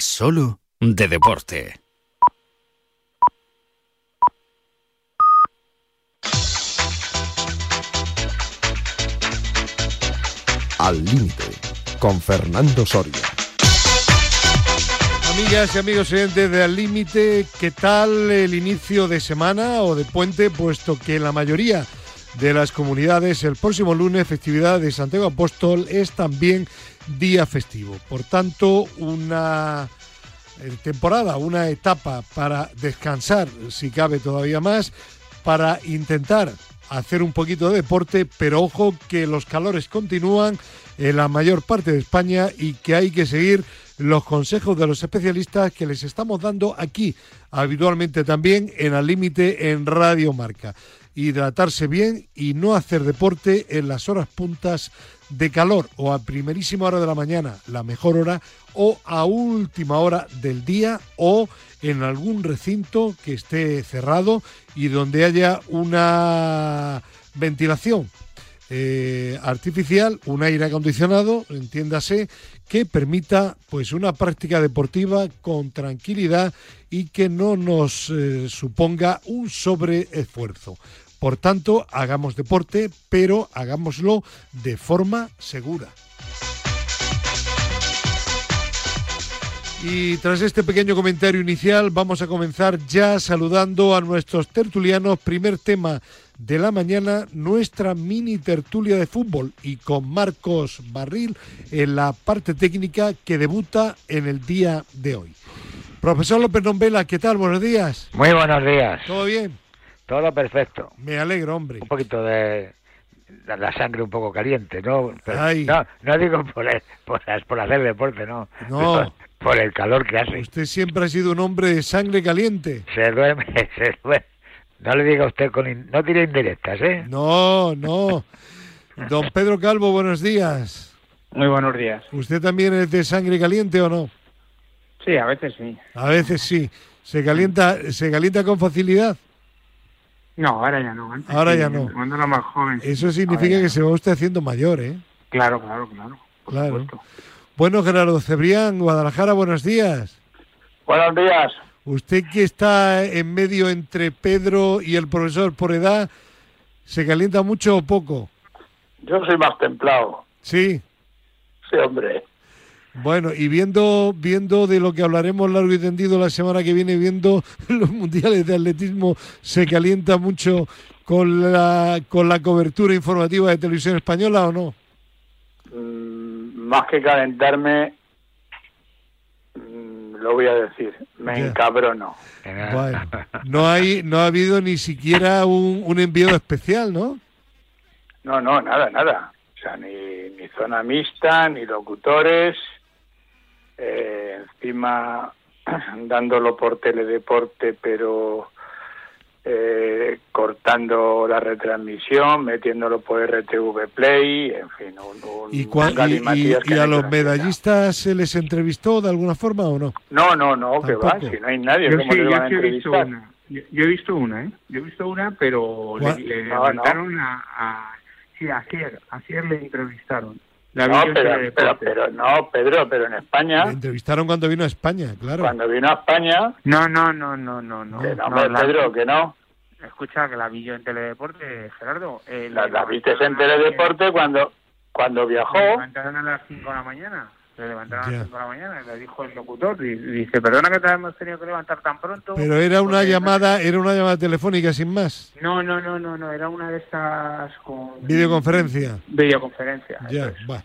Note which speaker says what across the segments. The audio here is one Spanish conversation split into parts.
Speaker 1: Solo de deporte.
Speaker 2: Al límite, con Fernando Soria.
Speaker 3: Amigas y amigos oyentes de Al Límite, ¿qué tal el inicio de semana o de puente? Puesto que la mayoría de las comunidades el próximo lunes, festividad de Santiago Apóstol, es también día festivo. Por tanto, una eh, temporada, una etapa para descansar, si cabe todavía más, para intentar hacer un poquito de deporte, pero ojo que los calores continúan en la mayor parte de España y que hay que seguir los consejos de los especialistas que les estamos dando aquí, habitualmente también en Al Límite en Radio Marca. Hidratarse bien y no hacer deporte en las horas puntas de calor o a primerísima hora de la mañana, la mejor hora, o a última hora del día o en algún recinto que esté cerrado y donde haya una ventilación eh, artificial, un aire acondicionado, entiéndase, que permita pues una práctica deportiva con tranquilidad y que no nos eh, suponga un sobreesfuerzo. Por tanto, hagamos deporte, pero hagámoslo de forma segura. Y tras este pequeño comentario inicial vamos a comenzar ya saludando a nuestros tertulianos. Primer tema de la mañana, nuestra mini tertulia de fútbol y con Marcos Barril en la parte técnica que debuta en el día de hoy. Profesor López Nombela, ¿qué tal? Buenos días.
Speaker 4: Muy buenos días.
Speaker 3: ¿Todo bien?
Speaker 4: Todo perfecto.
Speaker 3: Me alegro, hombre.
Speaker 4: Un poquito de la, la sangre un poco caliente, ¿no? Pero
Speaker 3: Ay.
Speaker 4: no, no digo por, el- por, por hacer deporte, no.
Speaker 3: No.
Speaker 4: Por el calor que hace.
Speaker 3: Usted siempre ha sido un hombre de sangre caliente.
Speaker 4: Se duerme, se duerme. No le diga a usted con... in- No tire indirectas, ¿eh?
Speaker 3: No, no. Don Pedro Calvo, buenos días.
Speaker 5: Muy buenos días.
Speaker 3: ¿Usted también es de sangre caliente o no?
Speaker 5: Sí, a veces sí.
Speaker 3: A veces sí. ¿Se calienta, se calienta con facilidad?
Speaker 5: No, ahora ya no. Antes
Speaker 3: Ahora
Speaker 5: sí,
Speaker 3: ya no.
Speaker 5: Cuando era más joven.
Speaker 3: Eso significa que se va usted haciendo mayor, ¿eh?
Speaker 5: Claro, claro, claro.
Speaker 3: Claro.
Speaker 5: supuesto.
Speaker 3: Bueno, Gerardo Cebrián, Guadalajara, buenos días.
Speaker 6: Buenos días.
Speaker 3: Usted que está en medio entre Pedro y el profesor por edad, ¿se calienta mucho o poco?
Speaker 6: Yo soy más templado.
Speaker 3: Sí.
Speaker 6: Sí, hombre.
Speaker 3: Bueno, y viendo, viendo de lo que hablaremos largo y tendido la semana que viene, viendo los mundiales de atletismo, ¿se calienta mucho con la, con la cobertura informativa de televisión española o no?
Speaker 6: Mm, más que calentarme, mm, lo voy a decir, me
Speaker 3: Ya.
Speaker 6: encabrono.
Speaker 3: Bueno, no hay, no ha habido ni siquiera un, un enviado especial, ¿no?
Speaker 6: No, no, nada, nada. O sea, ni, ni zona mixta, ni locutores. Eh, encima, dándolo por teledeporte, pero eh, cortando la retransmisión, metiéndolo por RTV Play, en fin, un, un,
Speaker 3: ¿Y, cua- y- y- y a
Speaker 6: no
Speaker 3: los medallistas se les entrevistó de alguna forma o no?
Speaker 6: No, no, no, que va, si no hay nadie,
Speaker 5: Yo
Speaker 6: ¿cómo
Speaker 5: sí,
Speaker 6: le
Speaker 5: yo
Speaker 6: van a
Speaker 5: sí he visto
Speaker 6: entrevistar?
Speaker 5: una. Yo, yo he visto una, ¿eh? Yo he visto una, pero
Speaker 3: ¿Cuál?
Speaker 5: le, le
Speaker 6: No, no.
Speaker 5: levantaron a, a... Sí, ayer, ayer le entrevistaron. La
Speaker 6: No, pero, pero, pero no, Pedro, pero en España,
Speaker 3: Le entrevistaron cuando vino a España, claro.
Speaker 6: cuando vino a España,
Speaker 5: No, no, no, no, no, no.
Speaker 6: que no,
Speaker 5: No,
Speaker 6: hombre,
Speaker 5: la-
Speaker 6: Pedro, que no.
Speaker 5: Escucha, que la vi yo en Teledeporte, Gerardo. eh,
Speaker 6: La,
Speaker 5: le
Speaker 6: la viste en Teledeporte cuando, cuando viajó.
Speaker 5: Le levantaron a las 5 de la mañana. Le levantaron a las 5 de la mañana y le dijo el locutor. Y, dice, perdona que te hemos tenido que levantar tan pronto.
Speaker 3: Pero era una
Speaker 5: porque-
Speaker 3: llamada, era una llamada telefónica sin más.
Speaker 5: No, no, no, no, no. Era una de estas con...
Speaker 3: Videoconferencia.
Speaker 5: Videoconferencia.
Speaker 3: Ya,
Speaker 5: es.
Speaker 3: va.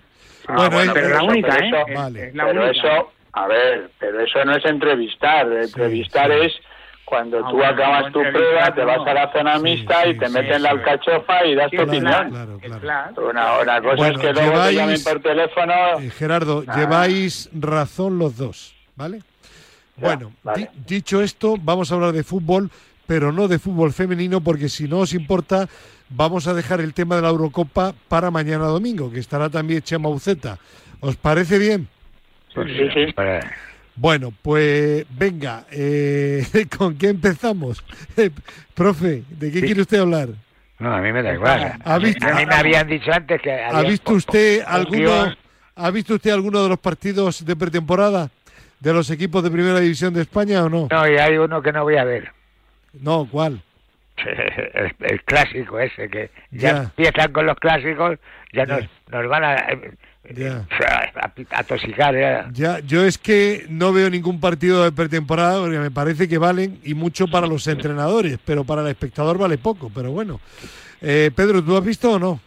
Speaker 6: Ah,
Speaker 3: Bueno,
Speaker 6: bueno,
Speaker 5: Pero
Speaker 3: eh,
Speaker 5: la única, ¿eh?
Speaker 6: eso-
Speaker 5: Es-
Speaker 3: Vale.
Speaker 5: es la
Speaker 6: pero
Speaker 5: única.
Speaker 6: eso, a ver, pero eso no es entrevistar. Entrevistar
Speaker 3: sí.
Speaker 6: es cuando
Speaker 5: Ah,
Speaker 6: tú
Speaker 5: bueno,
Speaker 6: acabas tu prueba, te vas a la zona
Speaker 3: Sí,
Speaker 6: mixta
Speaker 3: sí,
Speaker 6: y te
Speaker 3: sí,
Speaker 6: meten la alcachofa y das
Speaker 5: Sí,
Speaker 6: tu opinión.
Speaker 3: Claro, claro.
Speaker 6: Una, una cosa
Speaker 3: Bueno,
Speaker 6: es que luego te
Speaker 3: lleváis-
Speaker 6: llamen por teléfono.
Speaker 3: Eh, Gerardo,
Speaker 6: Ah.
Speaker 3: lleváis razón los dos, ¿vale?
Speaker 6: Ya,
Speaker 3: bueno,
Speaker 6: vale.
Speaker 3: di- dicho esto, vamos a hablar de fútbol, pero no de fútbol femenino, porque si no os importa, vamos a dejar el tema de la Eurocopa para mañana domingo, que estará también Chema Uceta. ¿Os parece bien?
Speaker 6: Sí, sí.
Speaker 3: Bueno, pues venga, eh, ¿con qué empezamos? Eh, profe, ¿de qué
Speaker 4: Sí.
Speaker 3: quiere usted hablar?
Speaker 4: No, a mí me da igual.
Speaker 3: ¿Ha visto-
Speaker 4: a mí me habían dicho antes que...
Speaker 3: ¿Ha visto usted
Speaker 4: un
Speaker 3: alguno, ha visto usted alguno de los partidos de pretemporada de los equipos de Primera División de España o no?
Speaker 4: No, y hay uno que no voy a ver.
Speaker 3: No, ¿cuál?
Speaker 4: el, el clásico ese, que ya,
Speaker 3: Ya.
Speaker 4: empiezan con los clásicos, ya,
Speaker 3: Ya.
Speaker 4: Nos, nos van a,
Speaker 3: Ya.
Speaker 4: a, a tosicar. ya.
Speaker 3: Ya, yo es que no veo ningún partido de pretemporada porque me parece que valen y mucho para los entrenadores, pero para el espectador vale poco, pero bueno. Eh, Pedro, ¿tú has visto o no?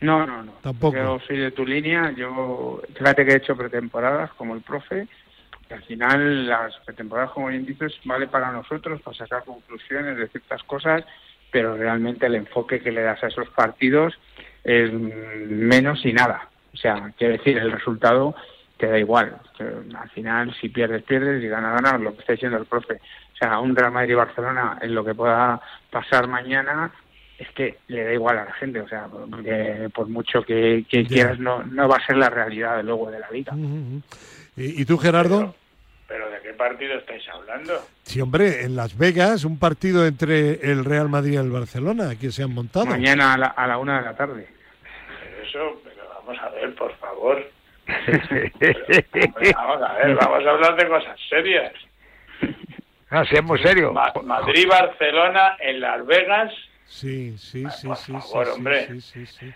Speaker 5: No, no, no.
Speaker 3: Tampoco.
Speaker 5: Yo soy de tu línea. Yo, fíjate que he hecho pretemporadas como el profe. que al final, las pretemporadas, como bien dices, vale para nosotros, para sacar conclusiones de ciertas cosas, pero realmente el enfoque que le das a esos partidos es menos y nada. O sea, quiero decir, el resultado te da igual. Al final, si pierdes, pierdes y ganas, ganas, lo que está diciendo el profe. O sea, un Real Madrid-Barcelona en lo que pueda pasar mañana es que le da igual a la gente, o sea, porque por mucho que, quieras, no, no va a ser la realidad luego de la liga.
Speaker 3: ¿Y, y tú, Gerardo?
Speaker 6: ¿Pero de qué partido estáis hablando?
Speaker 3: Sí, hombre, en Las Vegas, un partido entre el Real Madrid y el Barcelona, que se han montado.
Speaker 5: Mañana a la, a la una de la tarde.
Speaker 6: Eso, pero vamos a ver, por favor. Hombre, vamos a ver, vamos a hablar de cosas serias.
Speaker 4: No, si es muy serio.
Speaker 6: Ma- Madrid-Barcelona en Las Vegas.
Speaker 3: Sí, sí, sí,
Speaker 6: por
Speaker 3: sí,
Speaker 6: favor,
Speaker 3: sí,
Speaker 6: hombre.
Speaker 3: sí, sí, sí.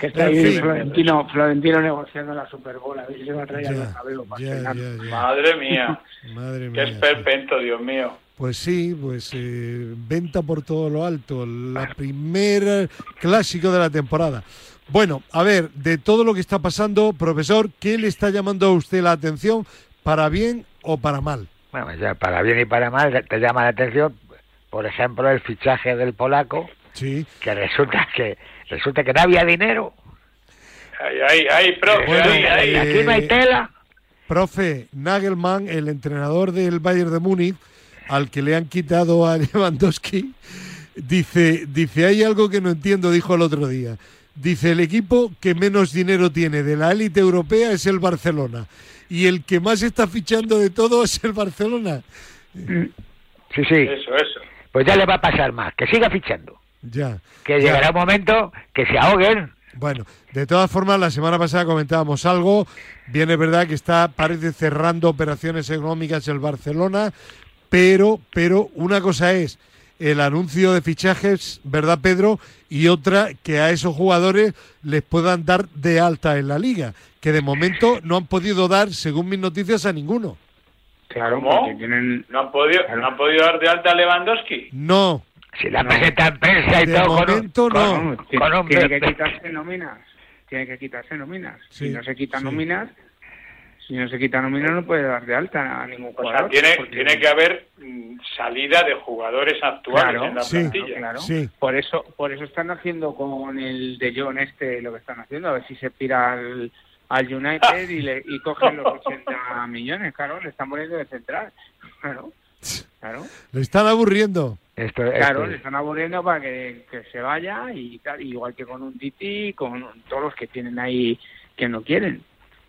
Speaker 5: Que está ahí. Florentino, Florentino negociando la Super Bowl, a ver si se va a traer
Speaker 3: Ya,
Speaker 5: para
Speaker 3: ya, ya, ya.
Speaker 6: Madre mía,
Speaker 3: Madre
Speaker 6: qué
Speaker 3: mía. sí.
Speaker 6: esperpento, Dios mío.
Speaker 3: Pues sí, pues eh, venta por todo lo alto, la primera clásico de la temporada. Bueno, a ver, de todo lo que está pasando, profesor, ¿qué le está llamando a usted la atención, para bien o para mal?
Speaker 4: Bueno, ya para bien y para mal te llama la atención, por ejemplo, el fichaje del polaco,
Speaker 3: Sí.
Speaker 4: que resulta que resulta que no había dinero.
Speaker 6: Ay, ay, ay, profe,
Speaker 3: Bueno,
Speaker 6: ay, ay.
Speaker 3: eh,
Speaker 4: Aquí no hay tela.
Speaker 3: Profe, Nagelman, el entrenador del Bayern de Múnich, al que le han quitado a Lewandowski, dice, dice, hay algo que no entiendo, dijo el otro día. Dice, el equipo que menos dinero tiene de la élite europea es el Barcelona. Y el que más está fichando de todo es el Barcelona.
Speaker 4: Sí, sí.
Speaker 6: Eso, eso.
Speaker 4: Pues ya le va a pasar más, que siga fichando.
Speaker 3: Ya.
Speaker 4: Que
Speaker 3: ya.
Speaker 4: llegará un momento que se ahoguen.
Speaker 3: Bueno, de todas formas, la semana pasada comentábamos algo. Bien, es verdad que está, parece cerrando operaciones económicas el Barcelona, pero, pero una cosa es el anuncio de fichajes, ¿verdad, Pedro? Y otra, que a esos jugadores les puedan dar de alta en la liga, que de momento no han podido dar, según mis noticias, a ninguno.
Speaker 5: Claro,
Speaker 6: ¿Cómo?
Speaker 5: porque tienen...
Speaker 6: ¿No han podido, ¿no han podido dar de alta a Lewandowski?
Speaker 3: No,
Speaker 4: Si la
Speaker 5: No.
Speaker 4: presenta en prensa y
Speaker 3: De
Speaker 4: todo con un-
Speaker 3: momento
Speaker 4: con
Speaker 3: no.
Speaker 4: un-
Speaker 5: tiene,
Speaker 4: con un-
Speaker 5: tiene que quitarse nóminas. Tiene que quitarse nóminas.
Speaker 3: Sí,
Speaker 5: si no se quitan
Speaker 3: sí.
Speaker 5: nóminas, si no se quitan nóminas no puede dar de alta a ningún
Speaker 6: O sea,
Speaker 5: jugador.
Speaker 6: tiene,
Speaker 5: porque-
Speaker 6: tiene que haber mm, salida de jugadores actuales
Speaker 5: Claro,
Speaker 6: en la
Speaker 3: sí.
Speaker 6: plantilla.
Speaker 5: Claro.
Speaker 3: sí.
Speaker 5: Por eso, por eso están haciendo con el de John este lo que están haciendo, a ver si se pira al, al United y, le, y cogen los 80 millones, claro, le están poniendo de central. Claro, claro,
Speaker 3: Le están aburriendo.
Speaker 4: Esto,
Speaker 5: claro, le están aburriendo para que, que se vaya y tal, igual que con un Titi, con todos los que tienen ahí que no quieren.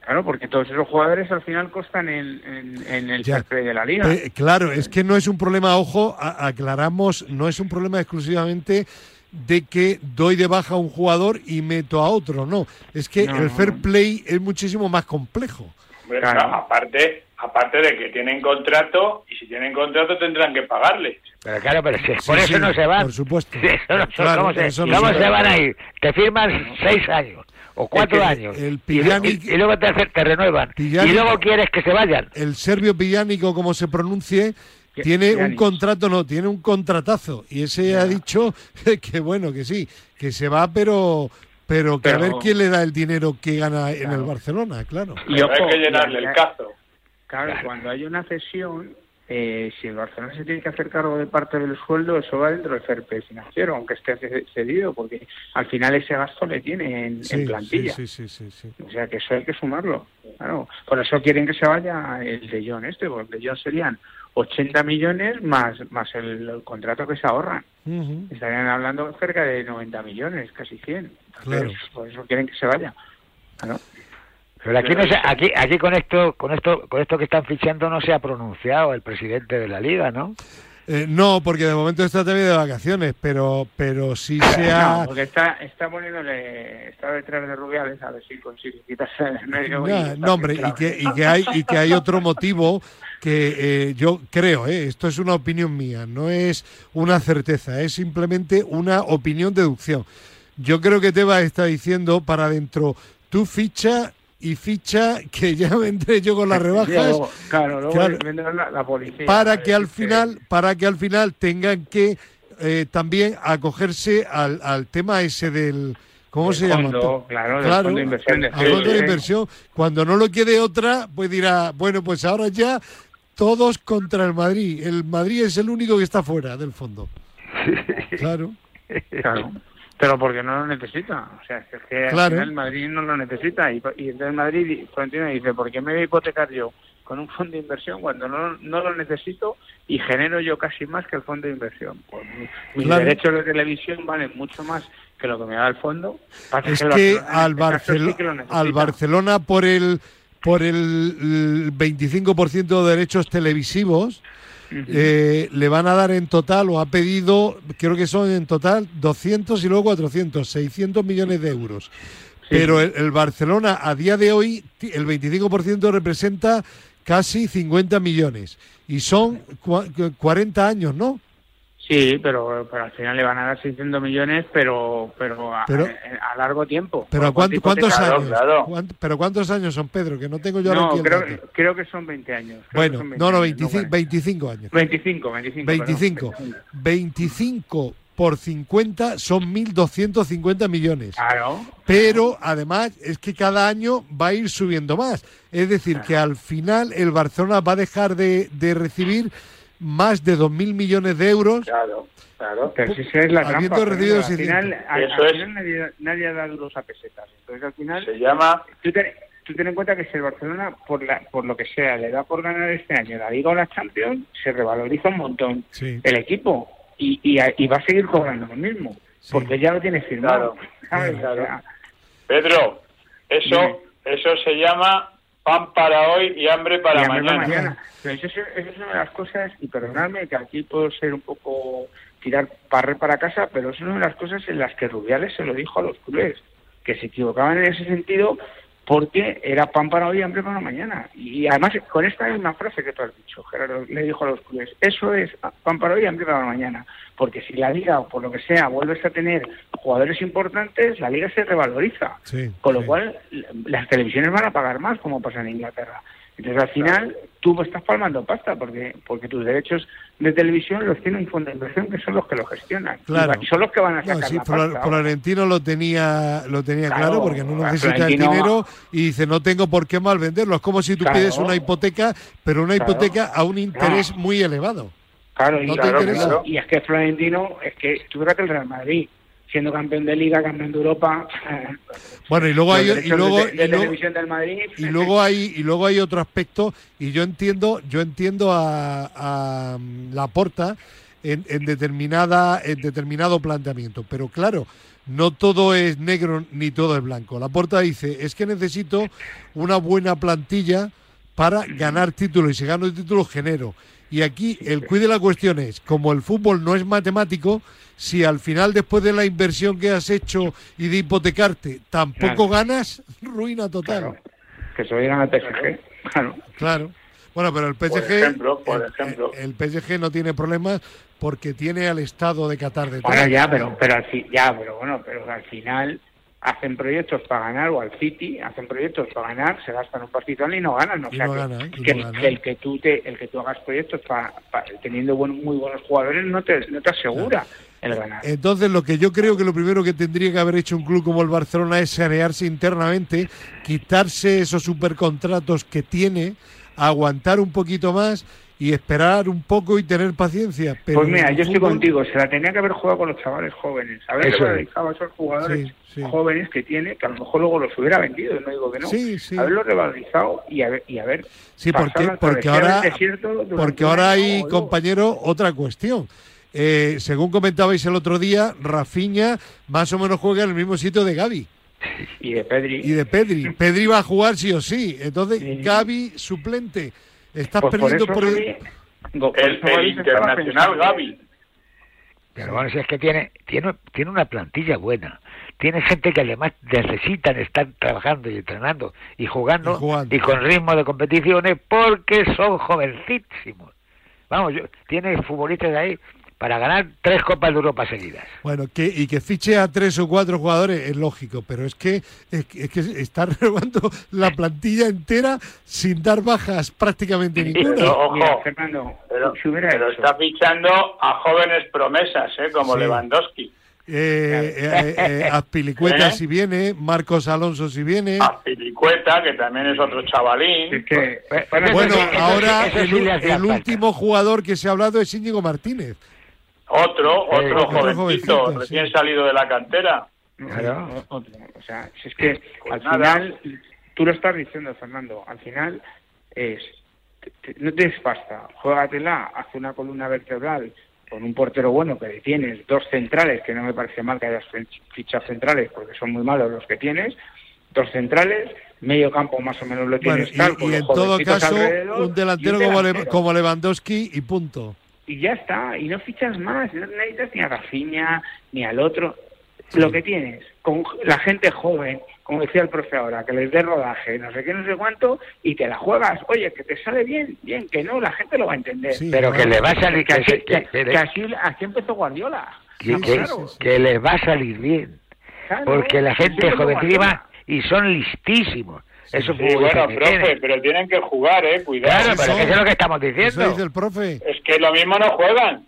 Speaker 5: Claro, porque todos esos jugadores al final costan en, en, en el
Speaker 3: Ya.
Speaker 5: fair play de la liga.
Speaker 3: Eh, claro, es que no es un problema, ojo, a- aclaramos, no es un problema exclusivamente de que doy de baja a un jugador y meto a otro, no. Es que
Speaker 5: No,
Speaker 3: el fair play es muchísimo más complejo.
Speaker 6: Hombre,
Speaker 5: Claro.
Speaker 6: no, aparte, aparte de que tienen contrato, y si tienen contrato tendrán que pagarle.
Speaker 4: Pero claro, pero si-
Speaker 3: Sí,
Speaker 4: por eso no se van.
Speaker 3: por supuesto.
Speaker 4: Sí, eso no-
Speaker 3: Claro,
Speaker 4: ¿cómo se,
Speaker 3: no
Speaker 4: cómo
Speaker 3: se
Speaker 4: se
Speaker 3: va.
Speaker 4: van a ir? Te firman seis años o cuatro
Speaker 3: que
Speaker 4: años
Speaker 3: el
Speaker 4: y,
Speaker 3: Pjanic-
Speaker 4: y- y luego te, te renuevan y luego quieres que se vayan.
Speaker 3: El serbio pillánico, como se pronuncie,
Speaker 5: Que-
Speaker 3: tiene un contrato, no, tiene un contratazo. Y ese ha dicho que bueno, que sí, que se va, pero pero que a ver quién le da el dinero que gana en el. Barcelona, claro.
Speaker 5: Y ojo,
Speaker 6: hay que llenarle el cazo.
Speaker 5: Claro, cuando hay una cesión, eh, si el Barcelona se tiene que hacer cargo de parte del sueldo, eso va dentro del fair play financiero, aunque esté ce- cedido, porque al final ese gasto le tiene en,
Speaker 3: Sí,
Speaker 5: en plantilla.
Speaker 3: sí, sí.
Speaker 5: O sea que eso hay que sumarlo. Claro, por eso quieren que se vaya el de John este, porque el de John serían 80 millones más más el, el contrato que se ahorran. Estarían hablando cerca de 90 millones, casi 100. Entonces,
Speaker 3: Claro.
Speaker 5: Por eso quieren que se vaya. Claro.
Speaker 4: Pero aquí no se, aquí aquí con esto con esto con esto que están fichando no se ha pronunciado el presidente de la liga, ¿no?
Speaker 3: Eh, no, porque de momento está también de vacaciones, pero pero sí se ha...
Speaker 5: No, porque está, está poniéndole, está detrás de Rubiales a ver si consigue quitarse del medio. está
Speaker 3: no, hombre, y que, y que hay y que hay otro motivo que eh, yo creo, eh, esto es una opinión mía, no es una certeza, es simplemente una opinión deducción. Yo creo que Tebas está diciendo para adentro, tú ficha y ficha que ya vendré yo con las rebajas
Speaker 5: Luego, claro, luego
Speaker 3: claro.
Speaker 5: vendrá la, la policía.
Speaker 3: para que al final para que al final tengan que eh, también acogerse al, al tema ese del ¿cómo se llama?
Speaker 5: fondo, Claro, del
Speaker 3: Claro,
Speaker 5: fondo de inversión.
Speaker 3: fondo de inversión. Cuando no lo quede otra, pues dirá, bueno, pues ahora ya todos contra el Madrid. El Madrid es el único que está fuera del fondo. Claro.
Speaker 5: Claro. Pero porque no lo necesita. O sea, es que al
Speaker 3: Claro.
Speaker 5: final el Madrid no lo necesita. Y, y entonces Madrid, Florentino dice, ¿por qué me voy a hipotecar yo con un fondo de inversión cuando no, no lo necesito y genero yo casi más que el fondo de inversión? Pues mi- mis
Speaker 3: Claro.
Speaker 5: derechos de televisión valen mucho más que lo que me da el fondo.
Speaker 3: Es que al,
Speaker 5: este sí que
Speaker 3: al Barcelona por el por el 25% de derechos televisivos Eh, le van a dar en total o ha pedido, creo que son en total 200 y luego 400, 600 millones de euros. Pero el, el Barcelona a día de hoy, el 25% representa casi 50 millones. Y son cua- cu- 40 años, ¿no?
Speaker 5: Sí, pero, pero al final le van a dar 600 millones, pero pero a,
Speaker 3: Pero-
Speaker 5: a- a largo tiempo.
Speaker 3: Pero ¿cuánto-
Speaker 5: cuánto
Speaker 3: ¿cuántos años?
Speaker 6: claro.
Speaker 3: ¿Cuánt- ¿Pero cuántos años son, Pedro? Que no tengo yo ahora
Speaker 5: No,
Speaker 3: aquí el
Speaker 5: creo, creo que son 20 años. creo
Speaker 3: Bueno,
Speaker 5: son 20
Speaker 3: no, no,
Speaker 5: años,
Speaker 3: 25,
Speaker 5: 40.
Speaker 3: 25 años.
Speaker 5: 25, 25.
Speaker 3: 25.
Speaker 5: perdón.
Speaker 3: 25 por 50 son 1.250 millones.
Speaker 5: Claro.
Speaker 3: Pero además es que cada año va a ir subiendo más. Es decir, que al final el Barcelona va a dejar de, de recibir más de 2.000 millones de euros.
Speaker 6: Claro, claro.
Speaker 5: Pero si esa es la
Speaker 3: Habiendo
Speaker 5: trampa.
Speaker 3: recibido
Speaker 5: al
Speaker 3: 600.
Speaker 5: final, al,
Speaker 6: Eso
Speaker 5: al final nadie, nadie da duros a pesetas. Entonces al final,
Speaker 6: Se llama
Speaker 5: tú ten, tú ten en cuenta que si el Barcelona, por, la, por lo que sea, le da por ganar este año la Liga o la Champions, se revaloriza un montón
Speaker 3: Sí.
Speaker 5: el equipo y, y, a- y va a seguir cobrando lo mismo.
Speaker 3: Sí.
Speaker 5: Porque ya lo tiene firmado.
Speaker 6: Pedro, eso,
Speaker 5: Dime.
Speaker 6: eso se llama pan para hoy y hambre para
Speaker 5: y a ver
Speaker 6: mañana.
Speaker 5: Pero eso, es- eso es una de las cosas, y perdonadme que aquí puedo ser un poco tirar barrer para casa, pero es una de las cosas en las que Rubiales se lo dijo a los culés, que se equivocaban en ese sentido porque era pan para hoy y hambre para mañana. Y además, con esta misma frase que tú has dicho, Gerardo, le dijo a los culés, eso es pan para hoy y hambre para mañana. Porque si la liga, o por lo que sea, vuelves a tener jugadores importantes, la liga se revaloriza.
Speaker 3: Sí,
Speaker 5: Con lo
Speaker 3: sí.
Speaker 5: cual, las televisiones van a pagar más, como pasa en Inglaterra. Entonces, al final, tú estás palmando pasta, porque porque tus derechos de televisión los tiene un fondo de inversión que son los que lo gestionan.
Speaker 3: Claro.
Speaker 5: Y son los que van a
Speaker 3: No,
Speaker 5: sacar
Speaker 3: sí,
Speaker 5: la pasta.
Speaker 3: Florentino lo tenía, lo tenía claro,
Speaker 5: Claro,
Speaker 3: porque no necesita el dinero y dice no tengo por qué mal venderlo. Es como si tú
Speaker 5: Claro.
Speaker 3: pides una hipoteca, pero una hipoteca a un interés muy elevado.
Speaker 5: Claro, y,
Speaker 3: no te
Speaker 5: es que Florentino, es que tú fíjate el Real Madrid, siendo campeón de Liga, campeón de Europa.
Speaker 3: Bueno, y luego hay y luego
Speaker 5: de, de
Speaker 3: y luego,
Speaker 5: televisión del Madrid.
Speaker 3: y luego hay y luego hay otro aspecto y yo entiendo yo entiendo a, a la porta en, en determinada en determinado planteamiento, pero claro. No todo es negro ni todo es blanco. La porta dice, es que necesito una buena plantilla para ganar títulos y si gano títulos genero. Y aquí el cuide de la cuestión es, como el fútbol no es matemático, si al final después de la inversión que has hecho y de hipotecarte tampoco
Speaker 5: Claro.
Speaker 3: ganas, ruina total.
Speaker 5: Claro, que se digan al PSG. Claro.
Speaker 3: Claro. Bueno, pero el PSG,
Speaker 6: Por ejemplo, por
Speaker 3: el-
Speaker 6: ejemplo.
Speaker 3: el, PSG no tiene problemas porque tiene al Estado de Qatar detrás.
Speaker 5: Bueno, ya, pero, pero al fi- ya, pero bueno, pero al final hacen proyectos para ganar, o al City hacen proyectos para ganar, se gastan un partidón y no ganan. O sea,
Speaker 3: no
Speaker 5: que,
Speaker 3: gana,
Speaker 5: que
Speaker 3: no
Speaker 5: el, que el que tú te, el que tú hagas proyectos para, para- teniendo buen- muy buenos jugadores no te, no te asegura el ganar.
Speaker 3: Entonces, lo que yo creo que lo primero que tendría que haber hecho un club como el Barcelona es sanearse internamente, quitarse esos supercontratos que tiene, aguantar un poquito más y esperar un poco y tener paciencia. Pero
Speaker 5: pues mira, yo estoy
Speaker 3: fútbol-
Speaker 5: contigo, se la tenía que haber jugado con los chavales jóvenes, haber
Speaker 3: Eso es.
Speaker 5: revalorizado a esos jugadores
Speaker 3: Sí, sí.
Speaker 5: jóvenes que tiene, que a lo mejor luego los hubiera vendido, no digo que no,
Speaker 3: Sí, sí.
Speaker 5: haberlos revalorizado y haber, y haber
Speaker 3: Sí, porque, ahora, porque hay, compañero, otra cuestión. Eh, según comentabais el otro día, Rafinha más o menos juega en el mismo sitio de Gaby
Speaker 5: y de Pedri.
Speaker 3: y de Pedri. Pedri va a jugar sí o sí. Entonces,
Speaker 5: Sí.
Speaker 3: Gaby suplente. Estás
Speaker 5: Pues por
Speaker 3: perdiendo
Speaker 5: eso
Speaker 3: por, el-
Speaker 6: El,
Speaker 5: eso
Speaker 6: el
Speaker 5: estaba
Speaker 6: internacional Gaby.
Speaker 4: Pero bueno, si es que tiene, tiene, tiene una plantilla buena. Tiene gente que además necesitan estar trabajando y entrenando y jugando
Speaker 3: Y jugando.
Speaker 4: y con ritmo de competiciones porque son jovencísimos. Vamos, yo, tiene futbolistas ahí para ganar tres Copas de Europa seguidas.
Speaker 3: Bueno, que, y que fiche a tres o cuatro jugadores es lógico, pero es que, es, que- es que está renovando la plantilla entera sin dar bajas prácticamente ninguna.
Speaker 6: Pero,
Speaker 5: Mira,
Speaker 6: ojo,
Speaker 5: Fernando,
Speaker 6: pero, está fichando a jóvenes promesas, ¿eh? como
Speaker 3: Sí.
Speaker 6: Lewandowski.
Speaker 3: Eh, eh, eh, Azpilicueta
Speaker 6: ¿Eh?
Speaker 3: si viene, Marcos Alonso si viene.
Speaker 6: A Pilicueta, que también es otro chavalín.
Speaker 5: Es que, Fernando,
Speaker 3: Bueno, ahora
Speaker 4: eso
Speaker 3: el, el último jugador que se ha hablado es Íñigo Martínez.
Speaker 6: Otro,
Speaker 4: Eh,
Speaker 6: otro
Speaker 3: otro
Speaker 6: jovencito,
Speaker 3: jovencito,
Speaker 6: recién
Speaker 3: sí.
Speaker 6: salido de la cantera.
Speaker 4: Claro.
Speaker 5: o- otro. O sea, si es que
Speaker 6: Pues
Speaker 5: al
Speaker 6: nada.
Speaker 5: final, tú lo estás diciendo, Fernando, al final es, te- te- no te des pasta, juégatela, haz una columna vertebral con un portero bueno que tienes, dos centrales, que no me parece mal que hayas fichado centrales porque son muy malos los que tienes, dos centrales, medio campo más o menos lo
Speaker 3: Bueno,
Speaker 5: tienes tal,
Speaker 3: y,
Speaker 5: con
Speaker 3: y en todo caso, un delantero,
Speaker 5: un
Speaker 3: como, Le-
Speaker 5: delantero.
Speaker 3: como Lewandowski y punto.
Speaker 5: Y ya está, y no fichas más, no necesitas ni a Rafinha ni al otro. Lo que tienes, con la gente joven, como decía el profe ahora, que les dé rodaje, no sé qué, no sé cuánto, y te la juegas. Oye, que te sale bien, bien, que no, la gente lo va a entender.
Speaker 3: Sí,
Speaker 4: Pero que le va a salir
Speaker 5: Que,
Speaker 4: que,
Speaker 5: así,
Speaker 4: que-
Speaker 5: que-
Speaker 4: que le-
Speaker 5: que así, así empezó Guardiola.
Speaker 4: que-
Speaker 5: claro,
Speaker 4: que les va a salir bien.
Speaker 5: claro,
Speaker 4: Porque la gente jovencísima y son listísimos. Eso
Speaker 6: Sí, bueno, profe, pero tienen que jugar, ¿eh? Cuidado.
Speaker 4: Claro, pero
Speaker 3: Eso-
Speaker 4: eso es lo que estamos
Speaker 3: Eso
Speaker 4: diciendo.
Speaker 3: dice el profe.
Speaker 6: Es que lo mismo no juegan.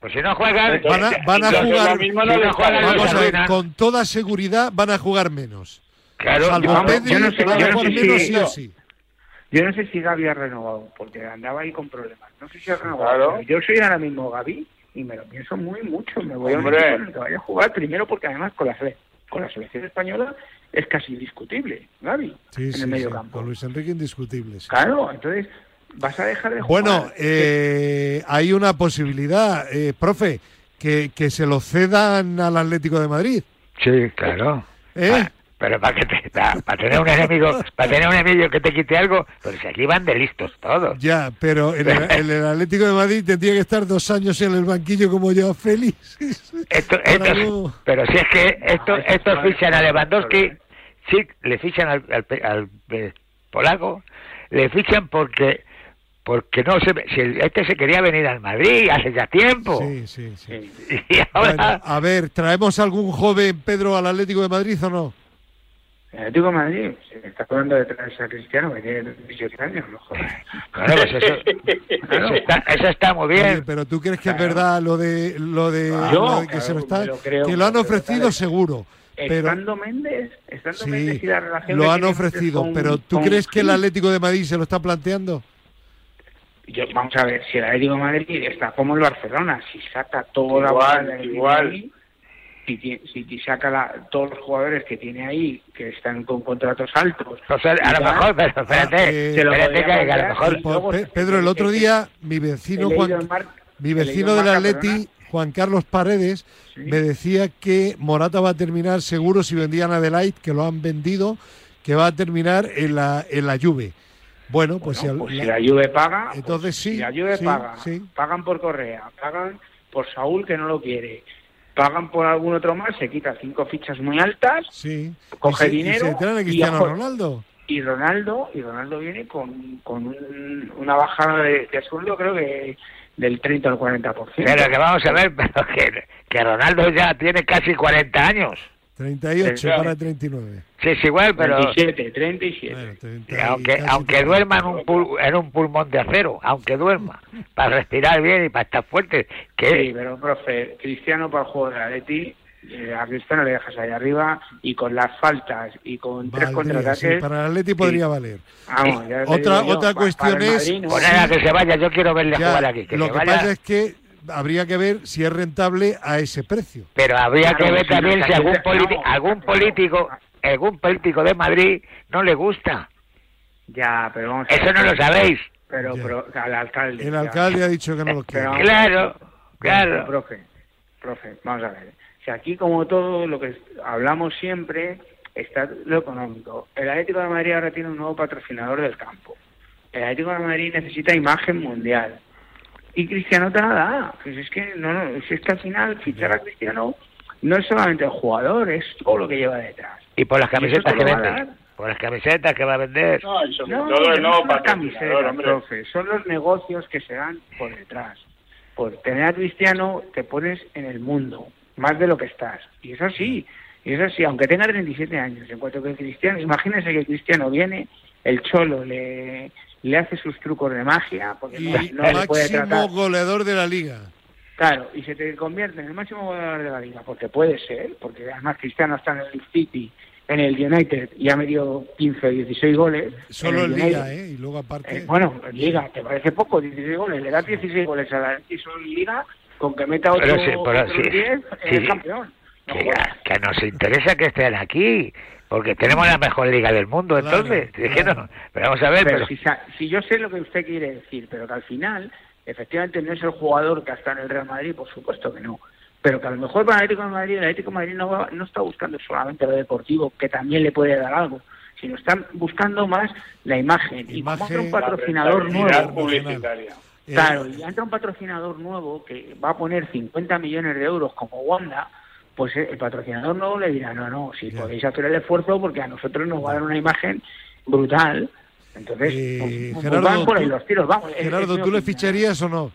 Speaker 4: Pues si no juegan,
Speaker 3: Van a- van a
Speaker 6: Entonces,
Speaker 3: jugar-
Speaker 6: lo mismo no
Speaker 4: si no
Speaker 6: les
Speaker 4: juegan,
Speaker 6: sale.
Speaker 4: no
Speaker 3: Vamos a ver, con toda seguridad van a jugar menos.
Speaker 4: claro,
Speaker 3: Salvo
Speaker 5: yo no sé-
Speaker 3: van a
Speaker 5: yo no
Speaker 3: jugar
Speaker 5: sé si-
Speaker 3: menos sí o sí.
Speaker 5: Yo no sé si Gaby ha renovado, porque andaba ahí con problemas. No sé si ha renovado.
Speaker 6: Claro.
Speaker 5: Yo soy ahora mismo Gaby y me lo pienso muy mucho. Me voy
Speaker 6: Hombre.
Speaker 5: a que vaya a jugar primero porque además con la, sele- con la selección española es casi indiscutible, Gaby,
Speaker 3: Sí,
Speaker 5: en
Speaker 3: sí,
Speaker 5: el medio
Speaker 3: sí.
Speaker 5: campo.
Speaker 3: Con Luis Enrique indiscutible. sí.
Speaker 5: Claro, entonces vas a dejar de jugar.
Speaker 3: Bueno, eh, hay una posibilidad, eh, profe, que, que se lo cedan al Atlético de Madrid.
Speaker 4: sí, claro.
Speaker 3: ¿eh?
Speaker 4: Ah, pero para que te, para, para tener un enemigo, para tener un enemigo que te quite algo, pero si aquí van de listos todos.
Speaker 3: Ya, pero en el, en el Atlético de Madrid tendría que estar dos años en el banquillo como yo, Félix.
Speaker 4: Esto,
Speaker 3: luego-
Speaker 4: pero si es que estos,
Speaker 5: Ah,
Speaker 4: estos fichan a Lewandowski, sí, le fichan al, al, pe- al, eh, polaco, le fichan porque porque no se si el- este se quería venir al Madrid hace ya tiempo
Speaker 3: Sí, sí, sí.
Speaker 5: Sí.
Speaker 4: y ahora
Speaker 3: Bueno, a ver, ¿traemos algún joven Pedro al Atlético de Madrid o no?
Speaker 5: El Atlético de Madrid, se está hablando de traerse a Cristiano, que tiene 18 años, no.
Speaker 4: Claro, pues eso, eso está, eso está muy
Speaker 3: Oye,
Speaker 4: bien
Speaker 3: pero tú crees que es
Speaker 5: Claro.
Speaker 3: verdad lo de lo de,
Speaker 5: Yo,
Speaker 3: lo de que
Speaker 5: claro,
Speaker 3: se lo está
Speaker 5: lo creo,
Speaker 3: que lo han ofrecido seguro, pero
Speaker 5: Estando Méndez, estando
Speaker 3: sí,
Speaker 5: Méndez y la relación
Speaker 3: lo han ofrecido,
Speaker 5: con-
Speaker 3: pero ¿tú
Speaker 5: con
Speaker 3: crees que el Atlético de Madrid se lo está planteando?
Speaker 5: Yo, vamos a ver, si el Atlético de Madrid está como el Barcelona, si saca toda la
Speaker 6: Igual,
Speaker 5: bola de
Speaker 6: igual.
Speaker 5: Si, si, saca la- todos los jugadores que tiene ahí, que están con contratos altos,
Speaker 4: O sea, a lo
Speaker 5: Ya.
Speaker 4: mejor pero espérate
Speaker 3: Ah, eh,
Speaker 5: Se lo
Speaker 4: espérate que, que a lo mejor
Speaker 5: luego-
Speaker 3: Pedro, el otro día mi vecino Juan
Speaker 5: Mar-
Speaker 3: mi vecino del Atleti,
Speaker 5: perdona.
Speaker 3: Juan Carlos Paredes,
Speaker 5: Sí.
Speaker 3: me decía que Morata va a terminar seguro si vendían a Adelaide, que lo han vendido, que va a terminar en la en la Juve. Bueno, pues,
Speaker 5: Bueno,
Speaker 3: si
Speaker 5: pues
Speaker 3: la-
Speaker 5: si la Juve paga,
Speaker 3: Entonces
Speaker 5: pues
Speaker 3: sí,
Speaker 5: si la Juve
Speaker 3: sí,
Speaker 5: paga,
Speaker 3: sí.
Speaker 5: pagan por Correa, pagan por Saúl que no lo quiere, pagan por algún otro más, se quita cinco fichas muy altas
Speaker 3: sí,
Speaker 5: coge
Speaker 3: y se, y
Speaker 5: dinero
Speaker 3: se traen a
Speaker 5: y
Speaker 3: Cristiano
Speaker 5: ojo,
Speaker 3: Ronaldo.
Speaker 5: y Ronaldo y Ronaldo viene con, con un- una bajada de, de sueldo creo que del 30 al 40%.
Speaker 4: pero que vamos a ver pero que, que Ronaldo ya tiene casi 40 años
Speaker 3: 38
Speaker 5: Claro.
Speaker 3: para 39.
Speaker 4: sí es igual pero
Speaker 5: 37, 37.
Speaker 3: Bueno, 30
Speaker 4: Y
Speaker 3: y
Speaker 4: aunque aunque
Speaker 3: 40.
Speaker 4: duerma en un pul- en un pulmón de acero aunque duerma para respirar bien y para estar fuerte
Speaker 5: Sí,
Speaker 4: que
Speaker 5: pero profe, Cristiano para el juego de Atleti, eh, a Cristiano le dejas ahí arriba y con las faltas y con tres
Speaker 3: Valdría,
Speaker 5: contraataques.
Speaker 3: sí, para el Atleti podría valer.
Speaker 5: vamos, ya
Speaker 3: Otra-
Speaker 5: digo
Speaker 3: otra cuestión es-
Speaker 5: Madrid, no.
Speaker 4: pues nada que se vaya yo quiero verle
Speaker 3: Ya,
Speaker 4: jugar aquí que
Speaker 3: lo que
Speaker 4: vaya
Speaker 3: pasa es que habría que ver si es rentable a ese precio.
Speaker 4: pero habría
Speaker 5: Claro,
Speaker 4: que ver
Speaker 5: si
Speaker 4: también si algún político algún político algún político de Madrid no le gusta
Speaker 5: Ya, pero vamos a
Speaker 4: eso no lo sabéis
Speaker 5: Pero, al alcalde.
Speaker 3: El
Speaker 5: ya.
Speaker 3: alcalde ha dicho que no lo quiere.
Speaker 5: Pero-
Speaker 4: claro claro
Speaker 5: Profe, profe, vamos a ver. Si aquí, como todo lo que hablamos siempre, está lo económico. El Atlético de Madrid ahora tiene un nuevo patrocinador del campo. El Atlético de Madrid necesita imagen mundial. Y Cristiano te la da. Pues es que no, no, es que al final fichar a Cristiano no es solamente el jugador, es todo lo que lleva detrás.
Speaker 4: Y por las camisetas que
Speaker 5: lo va a
Speaker 4: vende. Por las camisetas que va a vender.
Speaker 6: No, y sobre
Speaker 5: No,
Speaker 6: todo
Speaker 5: que
Speaker 6: el
Speaker 5: no
Speaker 6: nuevo
Speaker 5: profe, son los negocios que se dan por detrás. Por tener a Cristiano te pones en el mundo, más de lo que estás. Y es así, y es así, aunque tenga 37 años, en cuanto que Cristiano, imagínense que Cristiano viene, el cholo le, le hace sus trucos de magia, porque
Speaker 3: Y
Speaker 5: no, no le puede
Speaker 3: máximo
Speaker 5: tratar.
Speaker 3: goleador de la liga.
Speaker 5: Claro, y se te convierte en el máximo goleador de la liga, porque puede ser, porque además Cristiano está en el City, en el United, y ha metido 15 o 16 goles.
Speaker 3: Solo en
Speaker 5: el
Speaker 3: liga,
Speaker 5: United.
Speaker 3: ¿eh? Y luego aparte...
Speaker 5: Eh, bueno, en Liga, ¿te parece poco? 16 goles, le da 16 goles a la y solo en Liga, con que meta 8
Speaker 4: Pero sí, pero
Speaker 5: otros
Speaker 4: sí,
Speaker 5: 10,
Speaker 4: sí.
Speaker 5: es campeón.
Speaker 4: Que, nos interesa que estén aquí. Porque tenemos la mejor liga del mundo,
Speaker 3: Claro,
Speaker 4: entonces. Es que
Speaker 3: claro.
Speaker 4: no. Pero vamos a ver,
Speaker 5: Pero
Speaker 4: pero.
Speaker 5: si, yo sé lo que usted quiere decir, pero que al final, efectivamente, no es el jugador que está en el Real Madrid, por supuesto que no. Pero que a lo mejor para el Atlético de Madrid, el Atlético de Madrid no, va- no está buscando solamente lo deportivo, que también le puede dar algo, sino están buscando más la imagen. Y como
Speaker 3: Imagen,
Speaker 5: entra un
Speaker 3: la
Speaker 5: patrocinador nuevo,
Speaker 6: publicitaria.
Speaker 3: Eh,
Speaker 5: Claro, y entra un patrocinador nuevo que va a poner 50 millones de euros como Wanda, pues eh, el patrocinador nuevo le dirá, no, no, si
Speaker 3: Ya.
Speaker 5: podéis hacer el esfuerzo porque a nosotros nos va a dar una imagen brutal. Entonces,
Speaker 3: Eh,
Speaker 5: pues, pues
Speaker 3: Gerardo,
Speaker 5: van por ahí los tiros, vamos.
Speaker 3: Gerardo, ¿tú le
Speaker 5: opinión.
Speaker 3: ficharías o no?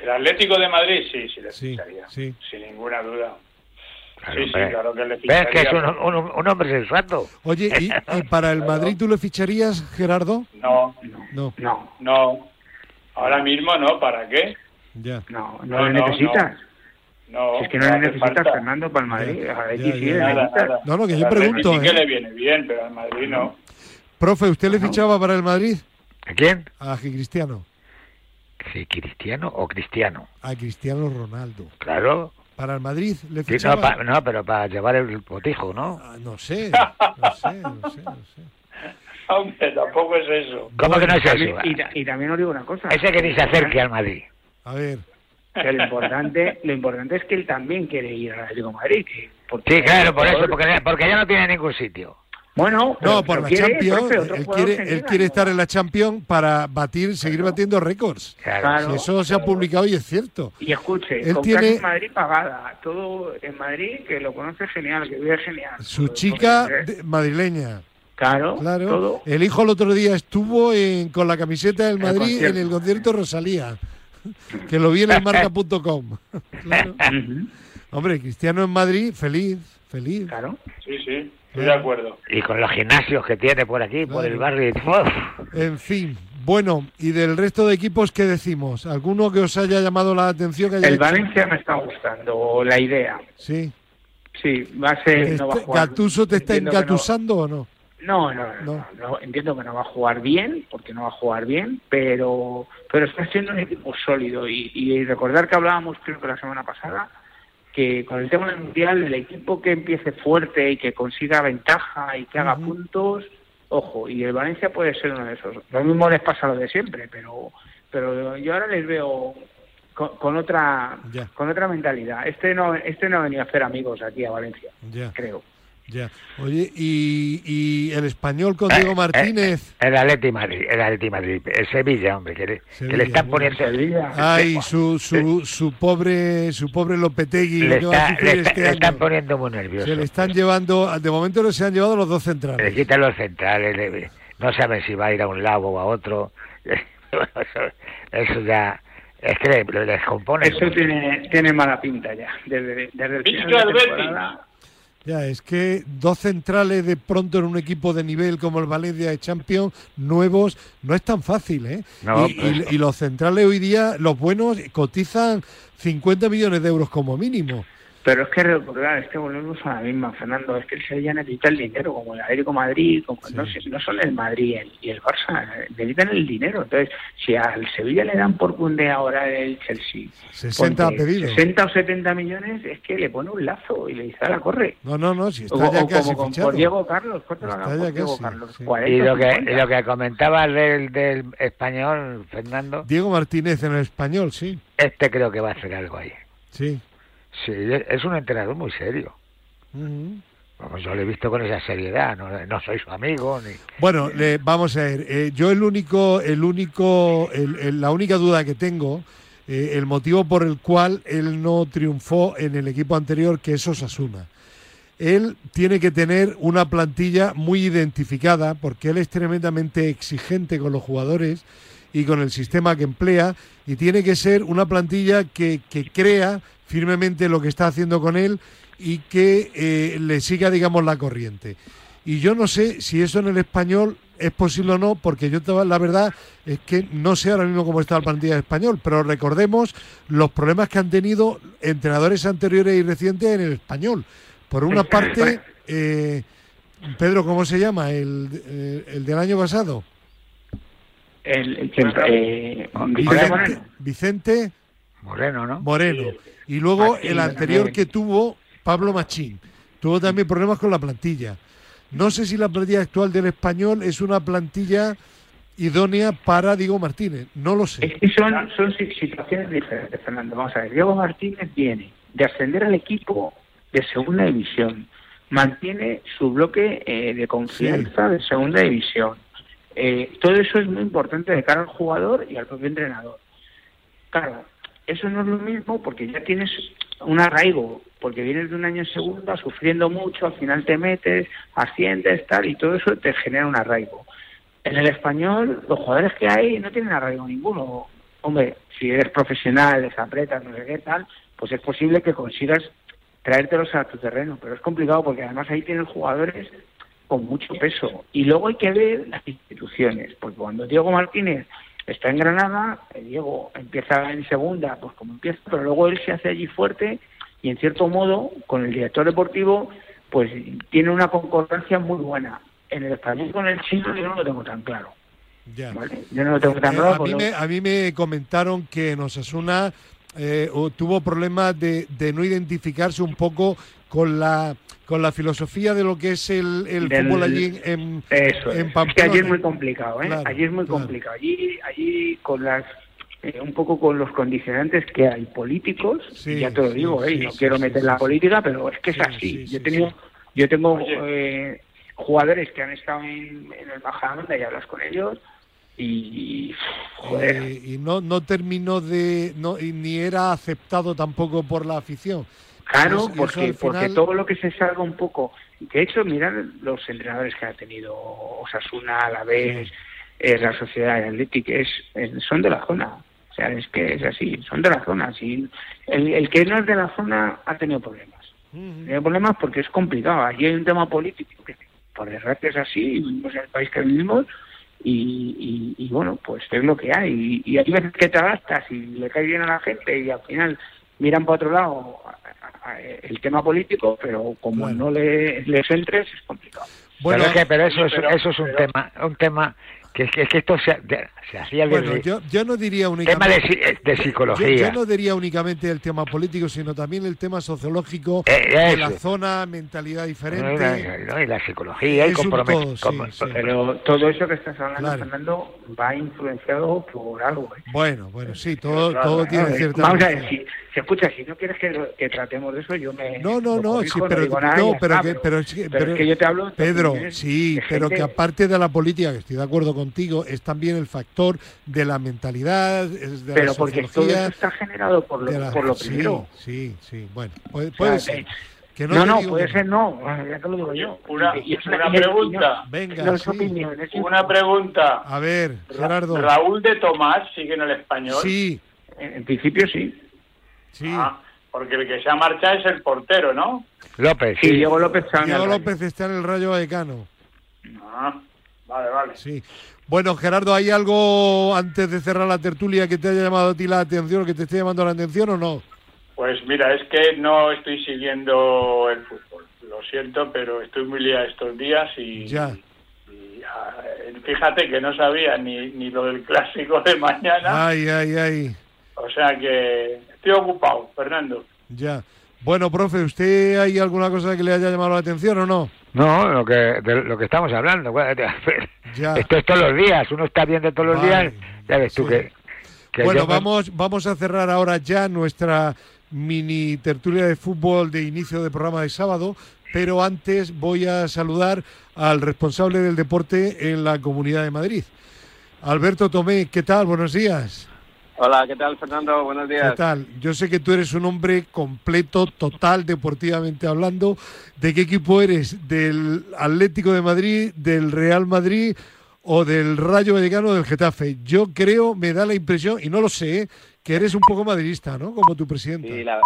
Speaker 6: El Atlético de Madrid, sí, sí le
Speaker 3: Sí,
Speaker 6: ficharía.
Speaker 3: sí.
Speaker 6: Sin ninguna duda.
Speaker 4: Claro,
Speaker 6: sí, sí, claro que le
Speaker 4: ¿Ves
Speaker 6: ficharía.
Speaker 4: que es un, un- un hombre sensato?
Speaker 3: Oye, ¿y, y para el Madrid tú le ficharías, Gerardo?
Speaker 6: No,
Speaker 3: No,
Speaker 5: No,
Speaker 6: no. Ahora mismo no, ¿para qué?
Speaker 3: ya.
Speaker 5: no, no,
Speaker 6: No,
Speaker 5: le
Speaker 6: no,
Speaker 5: necesitas.
Speaker 6: No.
Speaker 5: Si es que no, le necesitas,
Speaker 6: falta.
Speaker 5: Fernando, para el Madrid.
Speaker 3: Ya,
Speaker 5: A ver,
Speaker 3: ya,
Speaker 5: sí,
Speaker 3: ya.
Speaker 6: Nada, nada.
Speaker 3: No, no, que yo pregunto,
Speaker 6: Sí que
Speaker 3: ¿eh?
Speaker 6: le viene bien, pero al Madrid no.
Speaker 3: Profe, ¿usted le fichaba para el Madrid?
Speaker 4: ¿A quién?
Speaker 3: A Cristiano.
Speaker 4: Sí, cristiano o cristiano.
Speaker 3: A Cristiano Ronaldo.
Speaker 4: Claro.
Speaker 3: Para el Madrid le
Speaker 4: Sí, no,
Speaker 3: fichaba.
Speaker 4: pa- no, pero para llevar el botijo, ¿no?
Speaker 3: Ah, no sé, no sé, no sé, no sé.
Speaker 6: Hombre, tampoco es eso.
Speaker 4: ¿Cómo que no es eso?
Speaker 5: y, ta- y también os digo una cosa.
Speaker 4: Ese que ni se acerque al Madrid.
Speaker 3: A ver,
Speaker 5: Que lo importante, lo importante es que él también quiere ir al Atlético de Madrid. que- porque-
Speaker 4: Sí, claro, por eso, porque, porque ya no tiene ningún sitio.
Speaker 5: Bueno, pero-
Speaker 3: no, por
Speaker 5: pero
Speaker 3: la
Speaker 5: quiere,
Speaker 3: Champions,
Speaker 5: profe,
Speaker 3: él quiere, él quiere
Speaker 5: ¿no?
Speaker 3: estar en la Champions para batir, seguir batiendo récords.
Speaker 4: Claro.
Speaker 3: Eso se ha publicado y es cierto.
Speaker 5: Y escuche,
Speaker 3: Él
Speaker 5: con
Speaker 3: tiene-
Speaker 5: casa en Madrid pagada, todo en Madrid, que lo conoce genial, que vive genial.
Speaker 3: Su
Speaker 5: Todo,
Speaker 3: chica de- madrileña,
Speaker 5: claro,
Speaker 3: claro.
Speaker 5: todo.
Speaker 3: El hijo el otro día estuvo en- con la camiseta del
Speaker 5: El
Speaker 3: Madrid en el concierto Rosalía, que lo vi en el marca.com. Claro. Hombre, Cristiano en Madrid, feliz, feliz.
Speaker 5: Claro.
Speaker 6: Sí, sí, estoy de acuerdo.
Speaker 4: Y con los gimnasios que tiene por aquí, por el barrio.
Speaker 3: En fin, bueno, y del resto de equipos, ¿qué decimos? ¿Alguno que os haya llamado la atención? Que haya
Speaker 5: El
Speaker 3: hecho-
Speaker 5: Valencia me está gustando la idea.
Speaker 3: Sí.
Speaker 5: Sí, va a ser.
Speaker 3: Este-
Speaker 5: no va a jugar-
Speaker 3: ¿Gatuso te está
Speaker 5: entiendo que no-
Speaker 3: engatusando o no?
Speaker 5: No, no, no, Entiendo que no va a jugar bien, porque no va a jugar bien, pero, pero está siendo un equipo sólido. Y, y recordar que hablábamos, creo que la semana pasada, que con el tema del mundial, el equipo que empiece fuerte y que consiga ventaja y que haga puntos, ojo, y el Valencia puede ser uno de esos. Lo mismo les pasa lo de siempre, pero, pero yo ahora les veo con, con otra con otra mentalidad. Este no, este no ha venido a hacer amigos aquí a Valencia,
Speaker 3: Ya,
Speaker 5: creo.
Speaker 3: Ya. Oye, y, y el español con Diego Martínez.
Speaker 4: Eh, El Atleti Madrid, el Atleti Madrid, el Sevilla, hombre, que le, que
Speaker 3: Sevilla,
Speaker 4: le están
Speaker 3: bueno.
Speaker 4: poniendo...
Speaker 5: Sevilla.
Speaker 3: Ay, su, su, su pobre su pobre Lopetegui,
Speaker 4: le,
Speaker 3: que
Speaker 4: está- le está-
Speaker 3: este
Speaker 4: le están poniendo muy nervioso.
Speaker 3: Se le están llevando, de momento no se han llevado los dos
Speaker 4: Le
Speaker 3: centrales.
Speaker 4: quitan los centrales, le- no saben si va a ir a un lado o a otro. Eso, ya es que le, le descompone.
Speaker 5: Eso tiene, tiene mala pinta ya. Desde, desde el final de
Speaker 6: Betis.
Speaker 5: temporada.
Speaker 3: Ya, es que dos centrales de pronto en un equipo de nivel como el Valencia de Champions, nuevos, no es tan fácil, ¿eh?
Speaker 4: No,
Speaker 3: y,
Speaker 4: pues-
Speaker 3: y- y los centrales hoy día, los buenos, cotizan 50 millones de euros como mínimo.
Speaker 5: Pero es que recordar, es que volvemos a la misma, Fernando. Es que el Sevilla necesita el dinero, como el Atlético Madrid, como no, no son el Madrid y el, y el Barça, necesitan el dinero. Entonces, si al Sevilla le dan por cunde ahora el Chelsea
Speaker 3: 60
Speaker 5: ponte
Speaker 3: pedidos.
Speaker 5: 60 o 70 millones, es que le pone un lazo y le dice, la corre.
Speaker 3: No, no, no, si
Speaker 5: O,
Speaker 3: está ya
Speaker 5: o
Speaker 3: casi
Speaker 5: como con, por Diego Carlos, ¿cuánto le
Speaker 3: Está
Speaker 5: hagan
Speaker 3: ya
Speaker 5: por Diego
Speaker 3: casi,
Speaker 5: Carlos?
Speaker 3: sí.
Speaker 5: 40,
Speaker 4: Y lo que,
Speaker 5: 50.
Speaker 4: y lo que comentabas del, del español, Fernando,
Speaker 3: Diego Martínez en el español, sí,
Speaker 4: este creo que va a hacer algo ahí.
Speaker 3: sí.
Speaker 4: Sí, es un entrenador muy serio. Como yo le he visto con esa seriedad, no, no soy su amigo ni.
Speaker 3: Bueno, vamos a ver. eh, yo el único, el único, el- el- la única duda que tengo, eh, el motivo por el cual él no triunfó en el equipo anterior, que es Osasuna. Él tiene que tener una plantilla muy identificada, porque él es tremendamente exigente con los jugadores y con el sistema que emplea, y tiene que ser una plantilla que, que crea firmemente lo que está haciendo con él y que eh, le siga, digamos, la corriente. Y yo no sé si eso en el español es posible o no, porque yo la verdad es que no sé ahora mismo cómo está la plantilla de español, pero recordemos los problemas que han tenido entrenadores anteriores y recientes en el español. Por una parte, eh, Pedro, ¿cómo se llama? El, eh, el del año pasado.
Speaker 5: El, eh, Vicente Moreno.
Speaker 3: Vicente
Speaker 4: Moreno, ¿no?
Speaker 3: Moreno. Y luego
Speaker 5: Machín
Speaker 3: el anterior
Speaker 5: también.
Speaker 3: que tuvo, Pablo Machín. Tuvo también problemas con la plantilla. No sé si la plantilla actual del español es una plantilla idónea para Diego Martínez. No lo sé.
Speaker 5: Es que son, son si- situaciones diferentes, Fernando. Vamos a ver, Diego Martínez viene de ascender al equipo de segunda división, mantiene su bloque eh, de confianza de segunda división. Eh, todo eso es muy importante de cara al jugador y al propio entrenador. Claro, eso no es lo mismo porque ya tienes un arraigo, porque vienes de un año en segunda sufriendo mucho, al final te metes, asciendes, tal, y todo eso te genera un arraigo. En el español, los jugadores que hay no tienen arraigo ninguno. Hombre, si eres profesional, les apretas, no sé qué tal, pues es posible que consigas traértelos a tu terreno, pero es complicado porque además ahí tienes jugadores con mucho peso. Y luego hay que ver las instituciones, porque cuando Diego Martínez está en Granada, eh, Diego empieza en segunda, pues como empieza, pero luego él se hace allí fuerte y en cierto modo, con el director deportivo, pues tiene una concordancia muy buena. En el español con el chino yo no lo tengo tan claro.
Speaker 3: Ya.
Speaker 5: ¿vale? Yo no lo tengo tan
Speaker 3: Eh,
Speaker 5: claro.
Speaker 3: a, mí me, a mí me comentaron que en Osasuna eh, o- tuvo problemas de, de no identificarse un poco con la con la filosofía de lo que es el, el
Speaker 5: Del-
Speaker 3: fútbol allí en, en-
Speaker 5: Eso
Speaker 3: en
Speaker 5: es. Es que
Speaker 3: Pamplona.
Speaker 5: allí es muy complicado, ¿eh?
Speaker 3: Claro,
Speaker 5: allí es muy
Speaker 3: claro.
Speaker 5: complicado. Allí, allí con las eh, un poco con los condicionantes que hay políticos,
Speaker 3: Sí,
Speaker 5: ya te lo
Speaker 3: sí,
Speaker 5: digo, ¿eh?
Speaker 3: sí,
Speaker 5: no
Speaker 3: sí,
Speaker 5: quiero
Speaker 3: sí,
Speaker 5: meter
Speaker 3: sí,
Speaker 5: la
Speaker 3: sí.
Speaker 5: política, pero es que es
Speaker 3: Sí,
Speaker 5: así.
Speaker 3: sí,
Speaker 5: yo he tenido,
Speaker 3: sí.
Speaker 5: yo tengo
Speaker 6: Oye.
Speaker 5: eh, jugadores que han estado en, en el Majadahonda y hablas con ellos y joder,
Speaker 3: eh, y no no terminó de no y ni era aceptado tampoco por la afición.
Speaker 5: Claro, porque, porque todo lo que se salga un poco. De hecho, mirad los entrenadores que ha tenido Osasuna, Alavés, eh, la Sociedad Atlética, es, es- son de la zona. O sea, es que es así, son de la zona. Si el, el que no es de la zona ha tenido problemas.
Speaker 3: Ujú.
Speaker 5: Tiene problemas porque es complicado. Allí hay un tema político que, por desgracia, es así. Vivimos en el país que vivimos. Y, y- y, bueno, pues es lo que hay. Y, y hay veces que te adaptas y le cae bien a la gente y al final miran para otro lado a- a- el tema político, pero como no le, les entres es complicado.
Speaker 3: Bueno,
Speaker 4: pero, es que, pero eso, es,
Speaker 6: pero-
Speaker 4: eso es un
Speaker 6: pero-
Speaker 4: tema, un tema que es que, que esto se, de- se hacía
Speaker 3: bueno,
Speaker 4: desde
Speaker 3: yo, yo no diría
Speaker 4: tema
Speaker 3: únicamente
Speaker 4: de, si- de
Speaker 3: yo,
Speaker 4: psicología.
Speaker 3: yo no diría únicamente el tema político, sino también el tema sociológico
Speaker 4: Eh,
Speaker 3: de la zona, mentalidad
Speaker 4: No,
Speaker 3: diferente.
Speaker 4: no, y la psicología
Speaker 3: un
Speaker 4: compromet-
Speaker 3: todo, sí, sí.
Speaker 5: Pero todo eso que estás hablando,
Speaker 3: Claro.
Speaker 5: Fernando, va influenciado por algo. ¿eh?
Speaker 3: Bueno, bueno, sí, todo,
Speaker 6: Claro,
Speaker 3: todo tiene
Speaker 5: Eh,
Speaker 3: cierta.
Speaker 5: Vamos a ver, si, si escucha, si no quieres que, que tratemos de eso, yo me.
Speaker 3: No, no, no, sí, pero
Speaker 5: digo nada
Speaker 3: no, pero
Speaker 5: está,
Speaker 3: que, pero, es que-
Speaker 5: pero
Speaker 3: pero-
Speaker 5: es que yo te hablo.
Speaker 3: Pedro, sí, pero que aparte de la política, que estoy de acuerdo contigo, es también el factor de la mentalidad, es de
Speaker 5: Pero
Speaker 3: la
Speaker 5: porque todo eso está generado por lo,
Speaker 3: la-
Speaker 5: por lo
Speaker 3: sí,
Speaker 5: primero.
Speaker 3: Sí, sí, bueno, puede,
Speaker 5: O sea,
Speaker 3: puede ser.
Speaker 5: eh,
Speaker 3: Que
Speaker 5: no, no,
Speaker 3: digo
Speaker 5: puede
Speaker 3: que
Speaker 5: ser no, ya te lo digo yo.
Speaker 6: Una,
Speaker 5: Y-
Speaker 6: una
Speaker 5: no-
Speaker 6: pregunta.
Speaker 3: Venga,
Speaker 5: no es
Speaker 3: sí.
Speaker 5: opinión, es
Speaker 6: Una pregunta.
Speaker 3: A ver,
Speaker 6: Ra-
Speaker 3: Gerardo.
Speaker 6: Raúl de Tomás sigue en el español.
Speaker 3: Sí,
Speaker 5: En, en principio sí.
Speaker 3: sí.
Speaker 6: Ah, porque el que se ha marchado es el portero, ¿no?
Speaker 4: López,
Speaker 5: Sí,
Speaker 4: sí.
Speaker 5: Diego López está en
Speaker 3: Diego
Speaker 5: el Rayo.
Speaker 3: López está en el Rayo Vallecano.
Speaker 6: Ah, vale, vale.
Speaker 3: Sí. Bueno, Gerardo, ¿hay algo antes de cerrar la tertulia que te haya llamado a ti la atención o que te esté llamando la atención o no?
Speaker 6: Pues mira, es que no estoy siguiendo el fútbol. Lo siento, pero estoy muy liado estos días y,
Speaker 3: Ya.
Speaker 6: y, ah, fíjate que no sabía ni, ni lo del clásico de mañana.
Speaker 3: Ay, ay, ay.
Speaker 6: O sea que estoy ocupado, Fernando.
Speaker 3: Ya. Bueno, profe, ¿usted hay alguna cosa que le haya llamado la atención o no?
Speaker 4: No, lo que, de lo que estamos hablando.
Speaker 3: Ya.
Speaker 4: Esto es todos los días, uno está viendo todos los
Speaker 3: Vale,
Speaker 4: días. Ya ves tú
Speaker 3: sí.
Speaker 4: que, que
Speaker 3: Bueno,
Speaker 4: yo
Speaker 3: vamos, vamos a cerrar ahora ya nuestra mini tertulia de fútbol de inicio de programa de sábado pero antes voy a saludar al responsable del deporte en la Comunidad de Madrid. Alberto Tomé, ¿qué tal? Buenos días.
Speaker 7: Hola, ¿qué tal Fernando? Buenos días.
Speaker 3: ¿Qué tal? Yo sé que tú eres un hombre completo, total, deportivamente hablando. ¿De qué equipo eres? ¿Del Atlético de Madrid, del Real Madrid o del Rayo Vallecano o del Getafe? Yo creo, me da la impresión, y no lo sé, que eres un poco madridista, ¿no? Como tu presidente.
Speaker 7: Sí, la,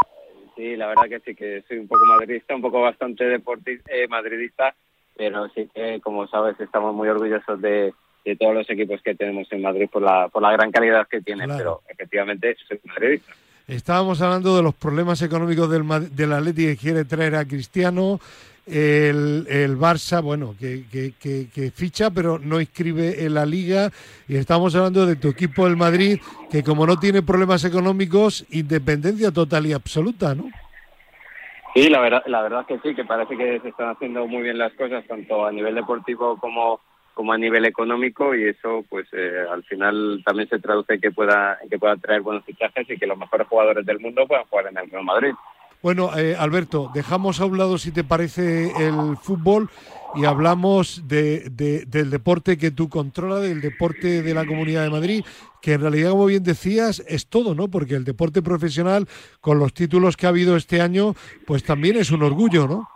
Speaker 7: sí, la verdad que sí, que soy un poco madridista, un poco bastante deportista, eh, madridista, pero sí que, como sabes, estamos muy orgullosos de de todos los equipos que tenemos en Madrid por la, por la gran calidad que tienen, pero efectivamente soy madridista.
Speaker 3: Estábamos hablando de los problemas económicos del, del Atlético que quiere traer a Cristiano, el, el Barça, bueno, que, que, que, ficha pero no inscribe en la liga y estamos hablando de tu equipo el Madrid que como no tiene problemas económicos, independencia total y absoluta, ¿no?
Speaker 7: Sí, la verdad, la verdad que sí, que parece que se están haciendo muy bien las cosas, tanto a nivel deportivo como como a nivel económico y eso pues eh, al final también se traduce en que pueda que pueda traer buenos fichajes y que los mejores jugadores del mundo puedan jugar en el Real Madrid.
Speaker 3: Bueno, eh, Alberto, dejamos a un lado si te parece el fútbol y hablamos de, del deporte que tú controlas, del deporte de la Comunidad de Madrid, que en realidad, como bien decías, es todo, ¿no? Porque el deporte profesional, con los títulos que ha habido este año, pues también es un orgullo, ¿no?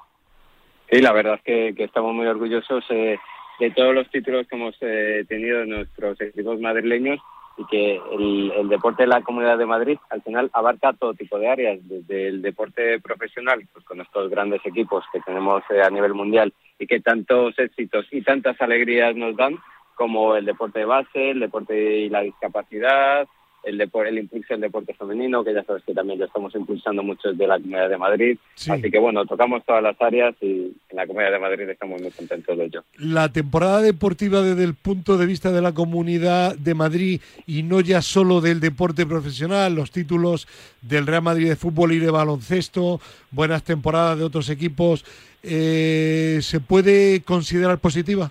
Speaker 7: Sí, la verdad es que, estamos muy orgullosos. Eh, de todos los títulos que hemos eh, tenido en nuestros equipos madrileños y que el, deporte de la Comunidad de Madrid al final abarca todo tipo de áreas, desde el deporte profesional, pues con estos grandes equipos que tenemos eh, a nivel mundial y que tantos éxitos y tantas alegrías nos dan, como el deporte de base, el deporte y la discapacidad, el, el impulso del deporte femenino, que ya sabes que también ya estamos impulsando mucho desde la Comunidad de Madrid. Así que bueno, tocamos todas las áreas y en la Comunidad de Madrid estamos muy contentos de ello.
Speaker 3: La temporada deportiva desde el punto de vista de la Comunidad de Madrid y no ya solo del deporte profesional, los títulos del Real Madrid de fútbol y de baloncesto, buenas temporadas de otros equipos, eh, ¿se puede considerar positiva?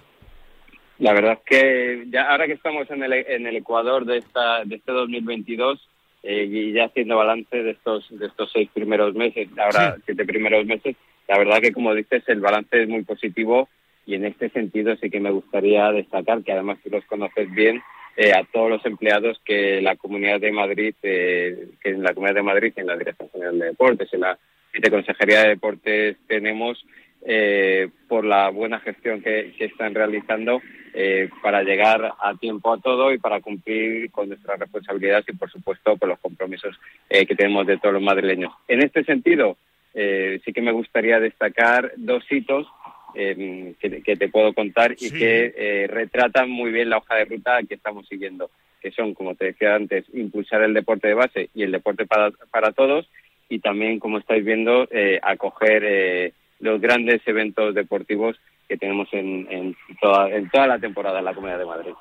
Speaker 7: La verdad es que ya ahora que estamos en el, en el Ecuador de, esta, de este 2022 eh, y ya haciendo balance de estos, de estos seis primeros meses, ahora siete primeros meses, la verdad que como dices el balance es muy positivo y en este sentido sí que me gustaría destacar que además tú los conoces bien eh, a todos los empleados que la Comunidad de Madrid, eh, que en la Comunidad de Madrid, en la Dirección General de Deportes, en la Viceconsejería de Deportes tenemos eh, por la buena gestión que, están realizando eh, para llegar a tiempo a todo y para cumplir con nuestras responsabilidades y, por supuesto, con los compromisos eh, que tenemos de todos los madrileños. En este sentido, sí que me gustaría destacar dos hitos que, te puedo contar y que retratan muy bien la hoja de ruta que estamos siguiendo, que son, como te decía antes, impulsar el deporte de base y el deporte para, para todos y también, como estáis viendo, acoger los grandes eventos deportivos que tenemos en, toda, en toda la temporada en la Comunidad de Madrid.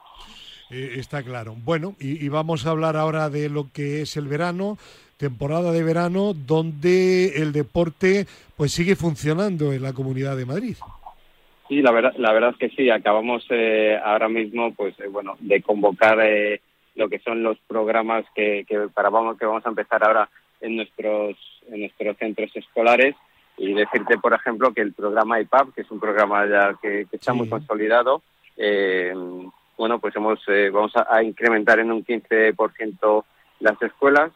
Speaker 3: Eh, está claro. Bueno, y, vamos a hablar ahora de lo que es el verano, temporada de verano, donde el deporte pues sigue funcionando en la Comunidad de Madrid.
Speaker 7: Sí, la verdad, la verdad es que sí. Acabamos eh, ahora mismo, pues eh, bueno, de convocar lo que son los programas que, que para vamos que vamos a empezar ahora en nuestros en nuestros centros escolares y decirte, por ejemplo, que el programa IPAP, que es un programa ya que, está muy consolidado, eh, bueno, pues hemos eh, vamos a, incrementar en un 15% las escuelas.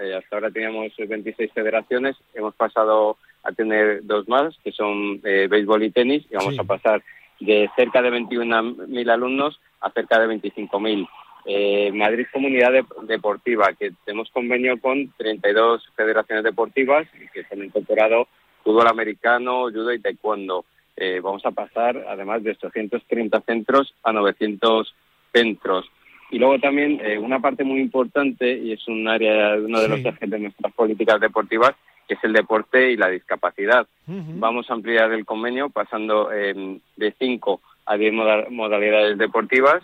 Speaker 7: Eh, hasta ahora teníamos 26 federaciones, hemos pasado a tener dos más, que son béisbol y tenis, y vamos a pasar de cerca de 21.000 alumnos a cerca de 25.000. Eh, Madrid Comunidad Deportiva, que tenemos convenio con 32 federaciones deportivas que se han incorporado fútbol americano, judo y taekwondo. Eh, vamos a pasar, además de 830 centros, a 900 centros. Y luego también eh, una parte muy importante, y es un área, uno de los ejes de nuestras políticas deportivas, que es el deporte y la discapacidad. Vamos a ampliar el convenio pasando em, de 5 a 10 modalidades deportivas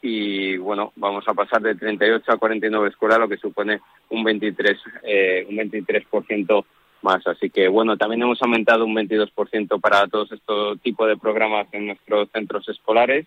Speaker 7: y bueno, vamos a pasar de 38 a 49 escuelas, lo que supone un 23, eh, un 23% más. Así que bueno, también hemos aumentado un 22% para todos estos tipos de programas en nuestros centros escolares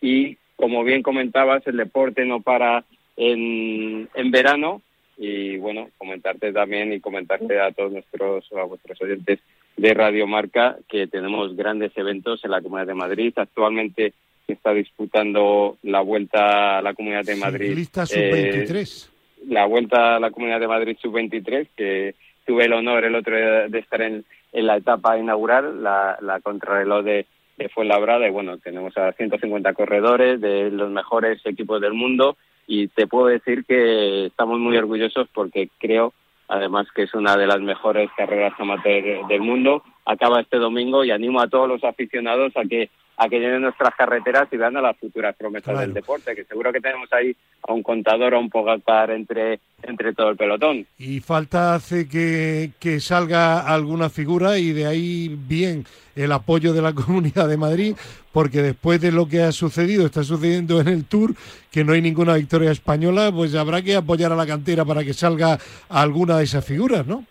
Speaker 7: y como bien comentabas, el deporte no para en, en verano y bueno, comentarte también y comentarte a todos nuestros a vuestros oyentes de Radio Marca que tenemos grandes eventos en la Comunidad de Madrid. Actualmente se está disputando la vuelta a la Comunidad de Madrid.
Speaker 3: Lista sub-23.
Speaker 7: Eh, la vuelta a la Comunidad de Madrid sub-23, que tuve el honor el otro día de estar en, en la etapa inaugural, la, la contrarreloj de, de Fuenlabrada. Y bueno, tenemos a 150 corredores de los mejores equipos del mundo. Y te puedo decir que estamos muy orgullosos porque creo además que es una de las mejores carreras amateur del mundo. Acaba este domingo y animo a todos los aficionados a que a que llenen nuestras carreteras y vean a las futuras promesas del deporte, que seguro que tenemos ahí a un contador, a un pogacar entre, entre todo el pelotón.
Speaker 3: Y falta hace que, que salga alguna figura y de ahí bien el apoyo de la Comunidad de Madrid, porque después de lo que ha sucedido, está sucediendo en el Tour, que no hay ninguna victoria española, pues habrá que apoyar a la cantera para que salga alguna de esas figuras, ¿no?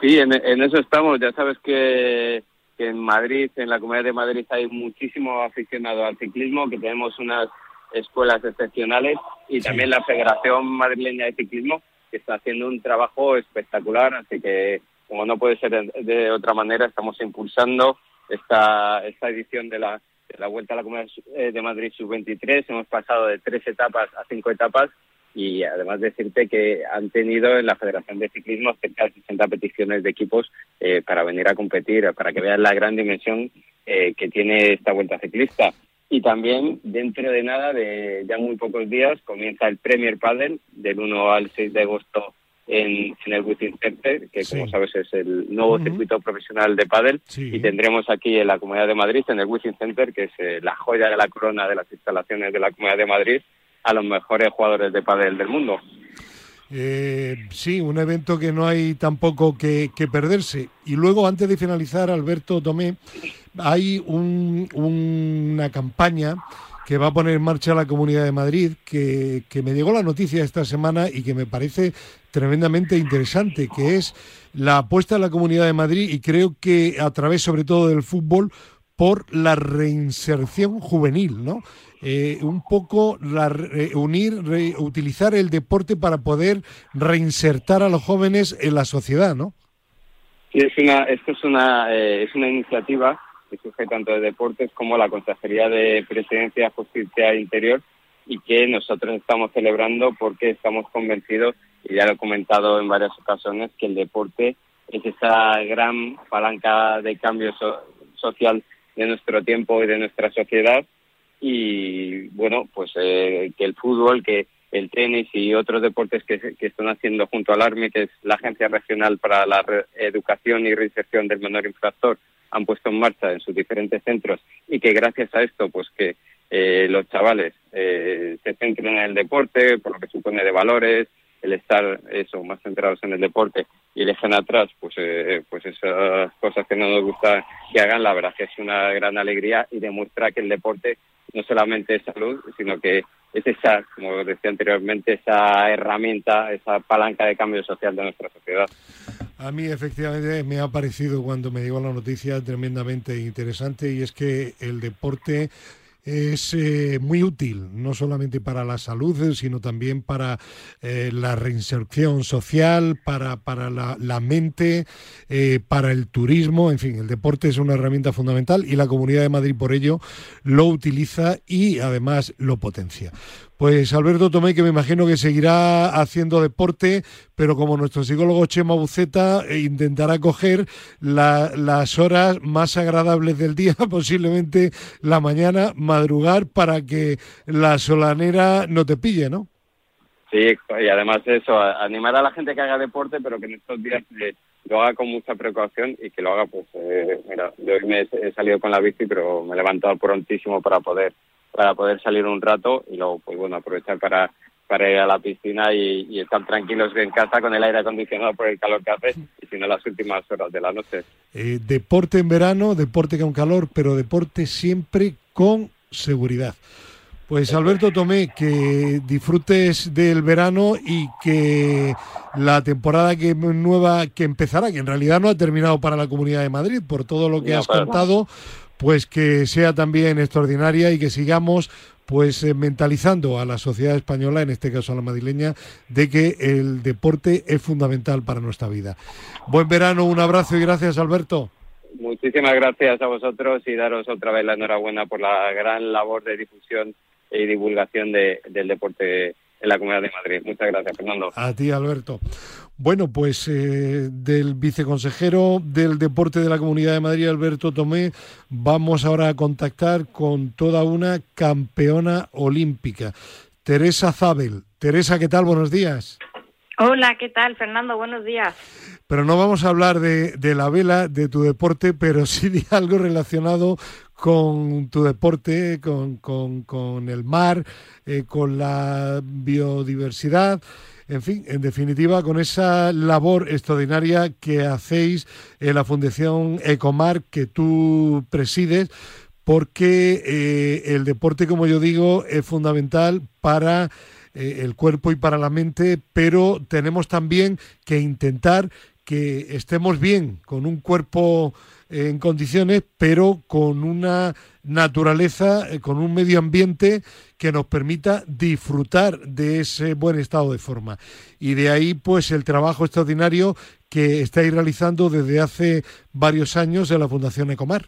Speaker 7: Sí, en, en eso estamos. Ya sabes que que en Madrid, en la Comunidad de Madrid, hay muchísimo aficionado al ciclismo, que tenemos unas escuelas excepcionales y también la Federación Madrileña de Ciclismo, que está haciendo un trabajo espectacular. Así que, como no puede ser de, otra manera, estamos impulsando esta, esta edición de la, de la Vuelta a la Comunidad de Madrid Sub-23. Hemos pasado de tres etapas a cinco etapas y además decirte que han tenido en la Federación de Ciclismo cerca de 60 peticiones de equipos eh, para venir a competir, para que vean la gran dimensión eh, que tiene esta vuelta ciclista. Y también, dentro de nada, de ya muy pocos días, comienza el Premier Padel del 1 al 6 de agosto en, el Wizzing Center, que como sabes es el nuevo circuito profesional de pádel, y tendremos aquí en la Comunidad de Madrid, en el Wizzing Center, que es eh, la joya de la corona de las instalaciones de la Comunidad de Madrid, a los mejores jugadores de pádel del mundo.
Speaker 3: Eh, sí, un evento que no hay tampoco que, perderse. Y luego, antes de finalizar, Alberto Tomé, hay una campaña que va a poner en marcha la Comunidad de Madrid, que, que, me llegó la noticia esta semana y que me parece tremendamente interesante, que es la apuesta de la Comunidad de Madrid y creo que a través sobre todo del fútbol por la reinserción juvenil, ¿no? Eh, un poco unir, utilizar el deporte para poder reinsertar a los jóvenes en la sociedad, ¿no?
Speaker 7: Sí, es una, esto es una, eh, es una iniciativa que surge tanto de deportes como la Consejería de Presidencia, Justicia e Interior y que nosotros estamos celebrando porque estamos convencidos, y ya lo he comentado en varias ocasiones, que el deporte es esa gran palanca de cambio social de nuestro tiempo y de nuestra sociedad. Y bueno, pues eh, que el fútbol, que el tenis y otros deportes que, están haciendo junto al ARMI, que es la Agencia Regional para la Educación y Reinserción del Menor Infractor, han puesto en marcha en sus diferentes centros. Y que gracias a esto, pues que eh, los chavales eh, se centren en el deporte, por lo que supone de valores, el estar eso más centrados en el deporte y dejen atrás pues eh, pues esas cosas que no nos gusta que hagan la verdad que es una gran alegría y demuestra que el deporte no solamente es salud, sino que es esa, como decía anteriormente, esa herramienta, esa palanca de cambio social de nuestra sociedad.
Speaker 3: A mí efectivamente me ha parecido cuando me llegó la noticia tremendamente interesante y es que el deporte es eh, muy útil, no solamente para la salud, sino también para eh, la reinserción social, para, para la, mente, eh, para el turismo, en fin, el deporte es una herramienta fundamental y la Comunidad de Madrid por ello lo utiliza y además lo potencia. Pues Alberto Tomé, que me imagino que seguirá haciendo deporte, pero como nuestro psicólogo Chema Buceta eh, intentará coger las horas más agradables del día, posiblemente la mañana, madrugar para que la solanera no te pille, ¿no?
Speaker 7: Sí, y además eso, animar a la gente que haga deporte, pero que en estos días lo haga con mucha precaución y que lo haga, pues, eh, mira, yo hoy me he salido con la bici, pero me he levantado prontísimo para poder para poder salir un rato y luego, pues bueno, aprovechar para, para ir a la piscina y, estar tranquilos en casa con el aire acondicionado por el calor que hace y si no las últimas horas de la noche.
Speaker 3: Eh, deporte en verano, deporte con calor, pero deporte siempre con seguridad. Pues Alberto Tomé, que disfrutes del verano y que la temporada que nueva que empezará, que en realidad no ha terminado para la Comunidad de Madrid, por todo lo que has contado, pues que sea también extraordinaria y que sigamos pues eh, mentalizando a la sociedad española, en este caso a la madrileña, de que el deporte es fundamental para nuestra vida. Buen verano, un abrazo y gracias Alberto.
Speaker 7: Muchísimas gracias a vosotros y daros otra vez la enhorabuena por la gran labor de difusión y divulgación del deporte en la Comunidad de Madrid. Muchas gracias, Fernando.
Speaker 3: A ti, Alberto. Bueno, pues eh, del viceconsejero del deporte de la Comunidad de Madrid, Alberto Tomé, vamos ahora a contactar con toda una campeona olímpica, Teresa Zabel. Teresa, ¿qué tal? Buenos días.
Speaker 8: Hola, ¿qué tal, Fernando? Buenos días.
Speaker 3: Pero no vamos a hablar de, la vela, de tu deporte, pero sí de algo relacionado con tu deporte, con, con, el mar, eh, con la biodiversidad en fin, en definitiva, con esa labor extraordinaria que hacéis en la Fundación Ecomar que tú presides, porque eh, el deporte, como yo digo, es fundamental para eh, el cuerpo y para la mente, pero tenemos también que intentar que estemos bien, con un cuerpo en condiciones, pero con una naturaleza, eh, con un medio ambiente que nos permita disfrutar de ese buen estado de forma. Y de ahí, pues, el trabajo extraordinario que estáis realizando desde hace varios años en la Fundación Ecomar.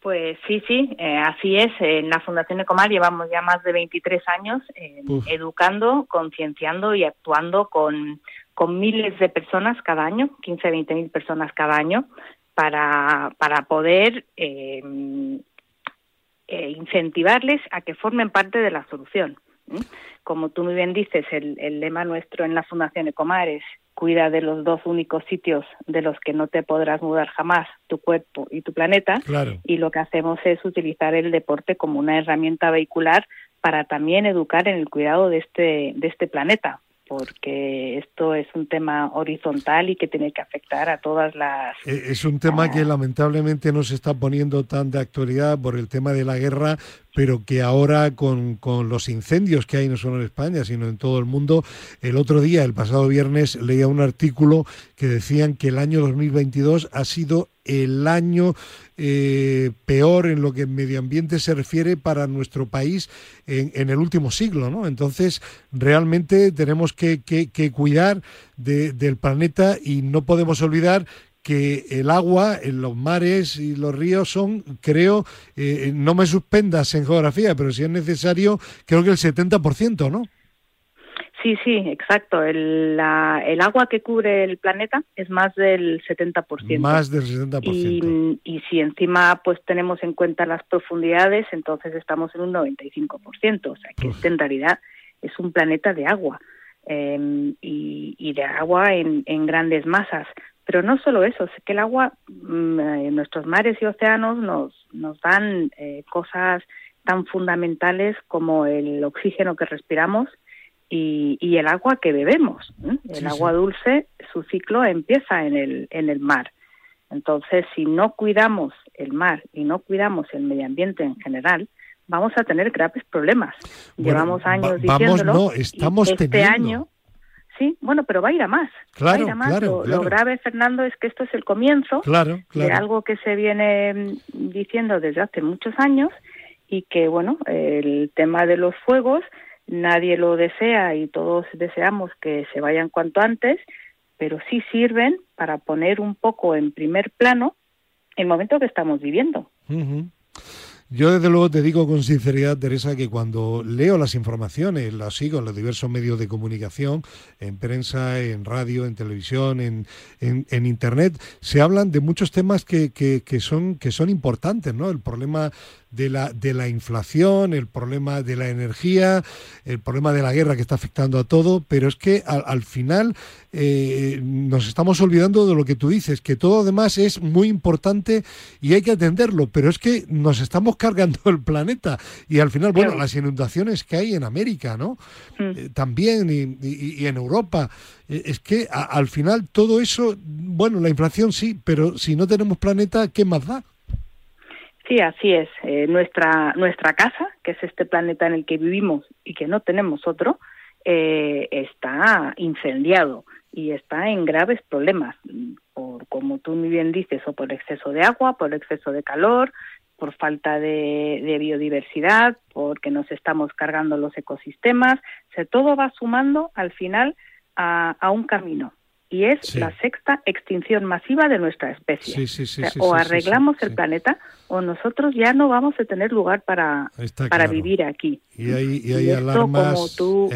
Speaker 8: Pues sí, sí, eh, así es. En la Fundación Ecomar llevamos ya más de 23 años eh, educando, concienciando y actuando con, con miles de personas cada año, 15, 20 mil personas cada año, para, para poder eh, eh, incentivarles a que formen parte de la solución. Como tú muy bien dices, el, el, lema nuestro en la Fundación Ecomar es cuida de los dos únicos sitios de los que no te podrás mudar jamás, tu cuerpo y tu planeta. Y lo que hacemos es utilizar el deporte como una herramienta vehicular para también educar en el cuidado de este, de este planeta, porque esto es un tema horizontal y que tiene que afectar a todas las...
Speaker 3: Eh, es un tema que lamentablemente no se está poniendo tan de actualidad por el tema de la guerra, pero que ahora con, con, los incendios que hay no solo en España, sino en todo el mundo, el otro día, el pasado viernes, leía un artículo que decían que el año 2022 ha sido el año eh, peor en lo que medio ambiente se refiere para nuestro país en, en el último siglo, ¿no? Entonces, realmente tenemos que, que, que cuidar de, del planeta y no podemos olvidar que el agua en los mares y los ríos son, creo, eh, no me suspendas en geografía, pero si es necesario, creo que el 70%, ¿no?
Speaker 8: Sí, sí, exacto. El, el agua que cubre el planeta es más del 70%.
Speaker 3: Más del 70%.
Speaker 8: Y, y si encima pues tenemos en cuenta las profundidades, entonces estamos en un 95%. O sea que este en realidad es un planeta de agua. Eh, y, y, de agua en, en grandes masas. Pero no solo eso, es que el agua, mm, eh, nuestros mares y océanos nos, nos dan eh, cosas tan fundamentales como el oxígeno que respiramos y, y el agua que bebemos. El agua dulce, su ciclo empieza en el, en el mar. Entonces, si no cuidamos el mar y no cuidamos el medio ambiente en general, vamos a tener graves problemas. Llevamos años diciéndolo.
Speaker 3: No, estamos
Speaker 8: este año Sí, bueno, pero va a ir a más.
Speaker 3: Claro,
Speaker 8: va a ir a más.
Speaker 3: Claro,
Speaker 8: lo, grave, Fernando, es que esto es el comienzo de algo que se viene mm, diciendo desde hace muchos años y que, bueno, el tema de los fuegos nadie lo desea y todos deseamos que se vayan cuanto antes, pero sí sirven para poner un poco en primer plano el momento que estamos viviendo.
Speaker 3: Yo desde luego te digo con sinceridad, Teresa, que cuando leo las informaciones, las sigo en los diversos medios de comunicación, en prensa, en radio, en televisión, en, en, Internet, se hablan de muchos temas que, que, que, son, que son importantes, ¿no? El problema de la, de la inflación, el problema de la energía, el problema de la guerra que está afectando a todo, pero es que al, final eh, nos estamos olvidando de lo que tú dices, que todo además es muy importante y hay que atenderlo, pero es que nos estamos cargando el planeta y al final, bueno, las inundaciones que hay en América, ¿no? Mm. Eh, también y, en Europa, eh, es que al final todo eso, bueno, la inflación sí, pero si no tenemos planeta, ¿qué más da?
Speaker 8: Sí, así es. Eh, nuestra, nuestra casa, que es este planeta en el que vivimos y que no tenemos otro, eh, está incendiado y está en graves problemas, por, como tú muy bien dices, o por exceso de agua, por exceso de calor, por falta de, biodiversidad, porque nos estamos cargando los ecosistemas, se todo va sumando al final a, un camino. Y es la sexta extinción masiva de nuestra especie. o, arreglamos el planeta o nosotros ya no vamos a tener lugar para, para vivir aquí.
Speaker 3: Y hay, y hay alarmas como tú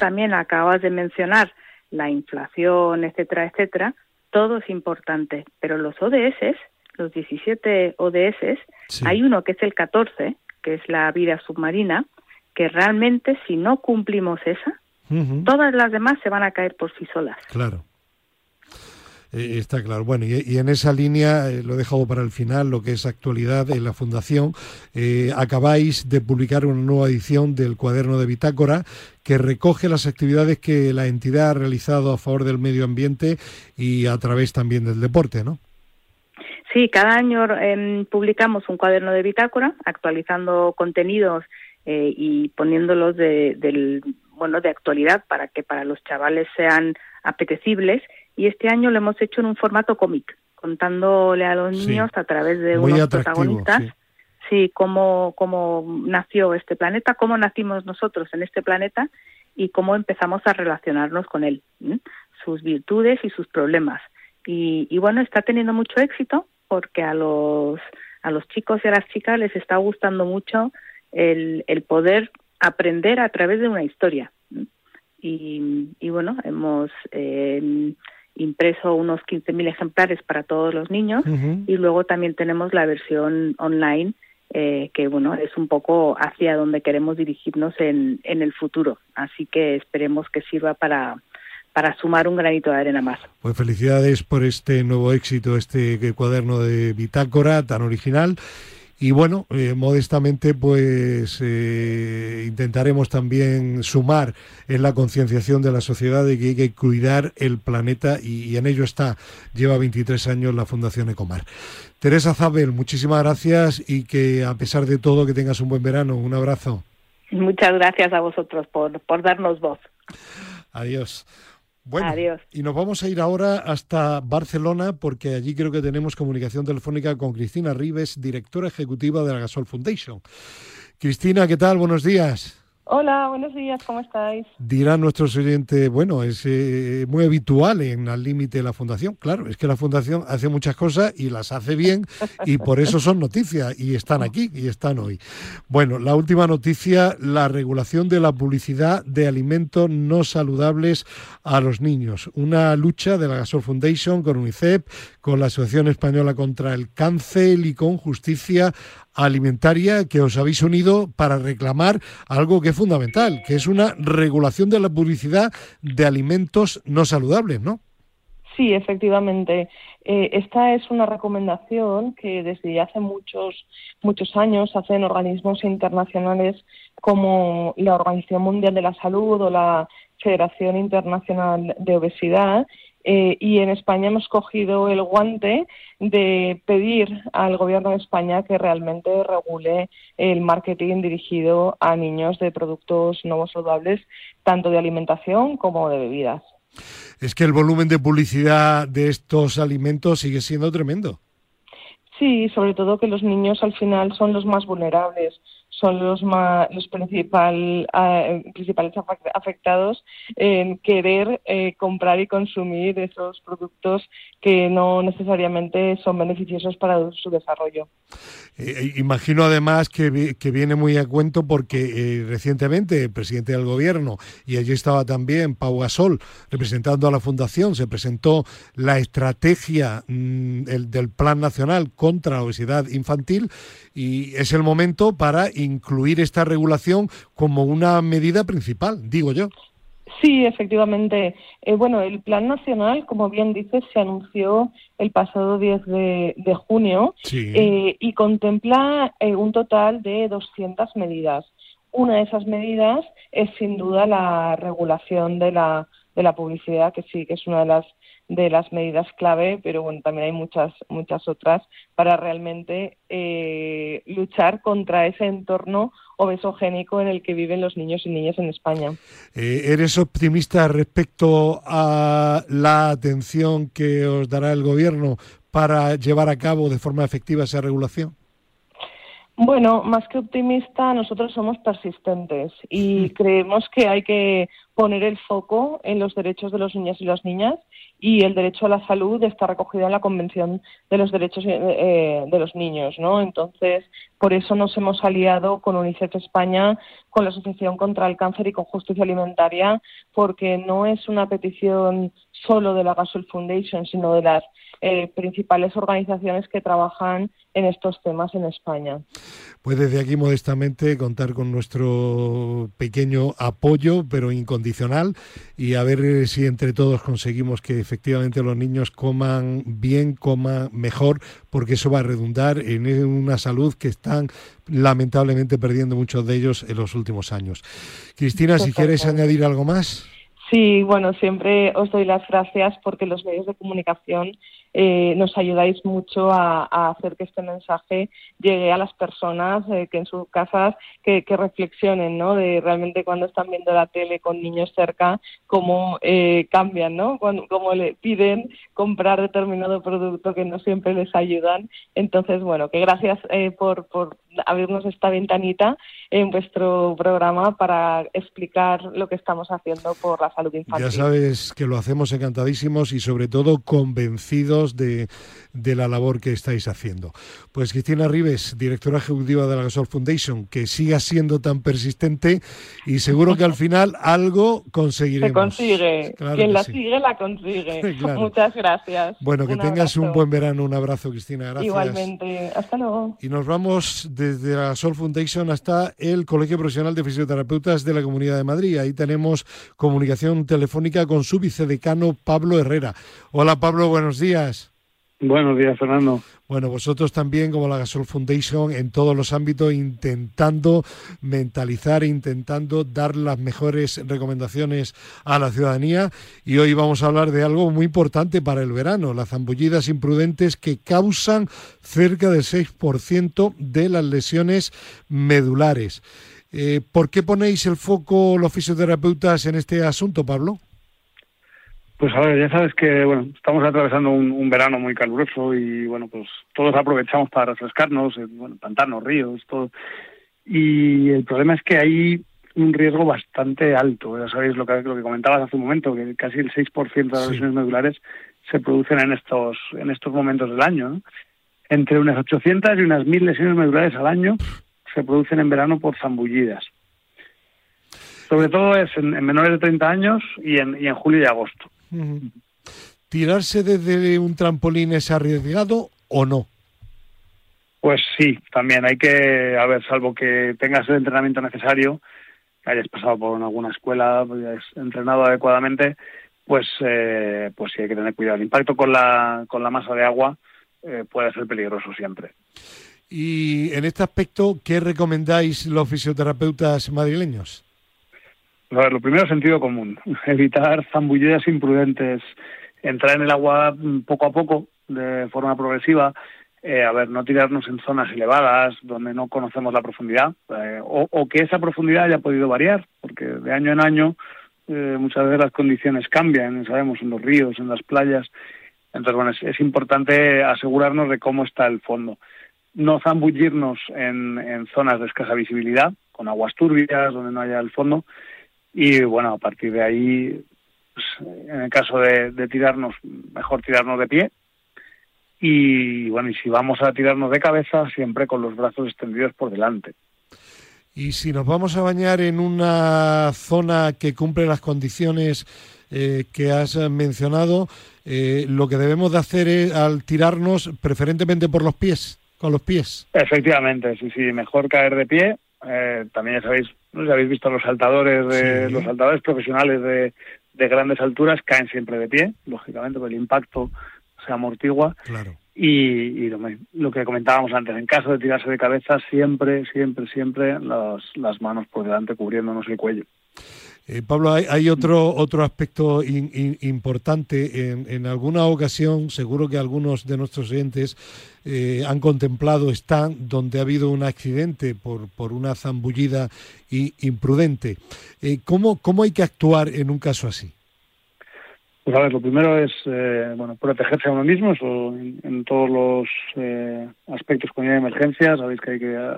Speaker 8: también acabas de mencionar, la inflación, etcétera, etcétera, todo es importante, pero los ODS, los 17 ODS, hay uno que es el 14, que es la vida submarina, que realmente si no cumplimos esa, todas las demás se van a caer por sí solas.
Speaker 3: Claro. Eh, está claro. Bueno, y, en esa línea, eh, lo he dejado para el final, lo que es actualidad en la Fundación, eh, acabáis de publicar una nueva edición del cuaderno de Bitácora que recoge las actividades que la entidad ha realizado a favor del medio ambiente y a través también del deporte, ¿no?
Speaker 8: Sí, cada año em, publicamos un cuaderno de bitácora, actualizando contenidos y poniéndolos de, del, bueno, de actualidad para que para los chavales sean apetecibles y este año lo hemos hecho en un formato cómic, contándole a los niños a través de unos protagonistas. Sí. cómo, cómo nació este planeta, cómo nacimos nosotros en este planeta y cómo empezamos a relacionarnos con él, sus virtudes y sus problemas. Y, y, bueno, está teniendo mucho éxito porque a los, a los chicos y a las chicas les está gustando mucho el, el poder aprender a través de una historia. Y, y bueno, hemos eh, impreso unos 15.000 ejemplares para todos los niños y luego también tenemos la versión online eh, que bueno es un poco hacia donde queremos dirigirnos en, en el futuro así que esperemos que sirva para para sumar un granito de arena más.
Speaker 3: Pues felicidades por este nuevo éxito, este cuaderno de bitácora tan original y bueno, eh, modestamente pues eh, intentaremos también sumar en la concienciación de la sociedad de que hay que cuidar el planeta y, en ello está, lleva 23 años la Fundación Ecomar. Teresa Zabel, muchísimas gracias y que a pesar de todo que tengas un buen verano. Un abrazo.
Speaker 8: Muchas gracias a vosotros por, por darnos voz.
Speaker 3: Adiós. Bueno, y nos vamos a ir ahora hasta Barcelona porque allí creo que tenemos comunicación telefónica con Cristina Rives, directora ejecutiva de la Gasol Foundation. Cristina, ¿qué tal? Buenos días.
Speaker 9: Hola, buenos días, ¿cómo estáis?
Speaker 3: Dirán nuestros oyentes, bueno, es eh, muy habitual en Al Límite la Fundación. Claro, es que la Fundación hace muchas cosas y las hace bien y por eso son noticias y están aquí y están hoy. Bueno, la última noticia, la regulación de la publicidad de alimentos no saludables a los niños. Una lucha de la Gasol Foundation con UNICEF, con la Asociación Española contra el Cáncer y con Justicia alimentaria que os habéis unido para reclamar algo que es fundamental, que es una regulación de la publicidad de alimentos no saludables, ¿no?
Speaker 9: Sí, efectivamente. Eh, esta es una recomendación que desde hace muchos, muchos años hacen organismos internacionales como la Organización Mundial de la Salud o la Federación Internacional de Obesidad eh, y en España hemos cogido el guante de pedir al Gobierno de España que realmente regule el marketing dirigido a niños de productos no saludables, tanto de alimentación como de bebidas.
Speaker 3: Es que el volumen de publicidad de estos alimentos sigue siendo tremendo.
Speaker 9: Sí, sobre todo que los niños al final son los más vulnerables son los, más, los principal, ah, principales afectados en querer eh, comprar y consumir esos productos que no necesariamente son beneficiosos para su desarrollo.
Speaker 3: Eh, eh, imagino además que, que, viene muy a cuento porque recientemente el presidente del gobierno, y allí estaba también Pau Gasol representando a la Fundación, se presentó la estrategia mm, del Plan Nacional contra la Obesidad Infantil y es el momento para incluir esta regulación como una medida principal, digo yo.
Speaker 9: Sí, efectivamente. Eh, bueno, el Plan Nacional, como bien dices, se anunció el pasado 10 de, junio eh, y contempla eh, un total de 200 medidas. Una de esas medidas es sin duda la regulación de la, de la publicidad, que sí que es una de las de las medidas clave, pero bueno, también hay muchas, muchas otras para realmente eh, luchar contra ese entorno obesogénico en el que viven los niños y niñas en España.
Speaker 3: Eh, ¿Eres optimista respecto a la atención que os dará el Gobierno para llevar a cabo de forma efectiva esa regulación?
Speaker 9: Bueno, más que optimista, nosotros somos persistentes y creemos que hay que poner el foco en los derechos de los niños y las niñas y el derecho a la salud está recogido en la Convención de los Derechos eh, de los Niños, ¿no? Entonces, por eso nos hemos aliado con UNICEF España, con la Asociación contra el Cáncer y con Justicia Alimentaria, porque no es una petición solo de la Gasol Foundation, sino de las eh, principales organizaciones que trabajan en estos temas en España.
Speaker 3: Pues desde aquí modestamente contar con nuestro pequeño apoyo, pero incondicional, y a ver si entre todos conseguimos que efectivamente los niños coman bien, coman mejor, porque eso va a redundar en una salud que están lamentablemente perdiendo muchos de ellos en los últimos años. Cristina, si quieres añadir algo más.
Speaker 9: Sí, bueno, siempre os doy las gracias porque los medios de comunicación eh, nos ayudáis mucho a, hacer que este mensaje llegue a las personas eh, que en sus casas que, reflexionen, ¿no? De realmente cuando están viendo la tele con niños cerca, cómo eh, cambian, ¿no? cómo le piden comprar determinado producto que no siempre les ayudan. Entonces, bueno, que gracias por, por abrirnos esta ventanita en vuestro programa para explicar lo que estamos haciendo por la salud infantil.
Speaker 3: Ya sabes que lo hacemos encantadísimos y sobre todo convencidos de, la labor que estáis haciendo. Pues Cristina Rives, directora ejecutiva de la Gasol Foundation, que siga siendo tan persistente y seguro que al final algo conseguiremos. Se
Speaker 9: consigue. Quien la sigue, la consigue. Muchas gracias.
Speaker 3: Bueno, que tengas un buen verano. Un abrazo, Cristina. Gracias.
Speaker 9: Igualmente. Hasta luego.
Speaker 3: Y nos vamos desde la Gasol Foundation hasta el Colegio Profesional de Fisioterapeutas de la Comunidad de Madrid. Ahí tenemos comunicación telefónica con su vicedecano Pablo Herrera. Hola Pablo, buenos días.
Speaker 10: Buenos días, Fernando.
Speaker 3: Bueno, vosotros también, como la Gasol Foundation, en todos los ámbitos, intentando mentalizar, intentando dar las mejores recomendaciones a la ciudadanía. Y hoy vamos a hablar de algo muy importante para el verano, las zambullidas imprudentes que causan cerca del 6% de las lesiones medulares. Eh, ¿Por qué ponéis el foco los fisioterapeutas en este asunto, Pablo?
Speaker 10: Pues a ver, ya sabes que bueno, estamos atravesando un, verano muy caluroso y bueno, pues todos aprovechamos para refrescarnos, bueno, pantanos, ríos, todo. Y el problema es que hay un riesgo bastante alto. Ya sabéis lo que, lo que comentabas hace un momento, que casi el 6% de las lesiones medulares se producen en estos, en estos momentos del año. Entre unas 800 y unas 1000 lesiones medulares al año se producen en verano por zambullidas. Sobre todo es en, menores de 30 años y en, y en julio y agosto.
Speaker 3: ¿Tirarse desde un trampolín es arriesgado o no?
Speaker 10: Pues sí, también hay que, a ver, salvo que tengas el entrenamiento necesario, que hayas pasado por alguna escuela, pues hayas entrenado adecuadamente, pues, eh, pues sí hay que tener cuidado. El impacto con la, con la masa de agua eh, puede ser peligroso siempre.
Speaker 3: Y en este aspecto, ¿qué recomendáis los fisioterapeutas madrileños?
Speaker 10: A ver, lo primero, sentido común. Evitar zambullidas imprudentes, entrar en el agua poco a poco, de forma progresiva. Eh, a ver, no tirarnos en zonas elevadas donde no conocemos la profundidad eh, o, que esa profundidad haya podido variar, porque de año en año eh, muchas veces las condiciones cambian, sabemos, en los ríos, en las playas. Entonces, bueno, es, importante asegurarnos de cómo está el fondo. No zambullirnos en, en zonas de escasa visibilidad, con aguas turbias, donde no haya el fondo, y bueno, a partir de ahí, pues, en el caso de, tirarnos, mejor tirarnos de pie. Y bueno, y si vamos a tirarnos de cabeza, siempre con los brazos extendidos por delante.
Speaker 3: Y si nos vamos a bañar en una zona que cumple las condiciones eh, que has mencionado, eh, lo que debemos de hacer es al tirarnos preferentemente por los pies, con los pies.
Speaker 10: Efectivamente, sí, sí, mejor caer de pie. Eh, también ya sabéis no sé si habéis visto los saltadores de los saltadores profesionales de, grandes alturas caen siempre de pie, lógicamente, porque el impacto se amortigua.
Speaker 3: Claro.
Speaker 10: Y, lo, que comentábamos antes, en caso de tirarse de cabeza, siempre, siempre, siempre las, las manos por delante cubriéndonos el cuello.
Speaker 3: Eh, Pablo, hay, otro, otro aspecto importante. En, alguna ocasión, seguro que algunos de nuestros oyentes eh, han contemplado, están donde ha habido un accidente por, por una zambullida y imprudente. Eh, ¿cómo, ¿Cómo hay que actuar en un caso así?
Speaker 10: Pues a ver, lo primero es eh, bueno protegerse a uno mismo, eso en, todos los eh, aspectos cuando hay emergencias. Sabéis que hay que eh,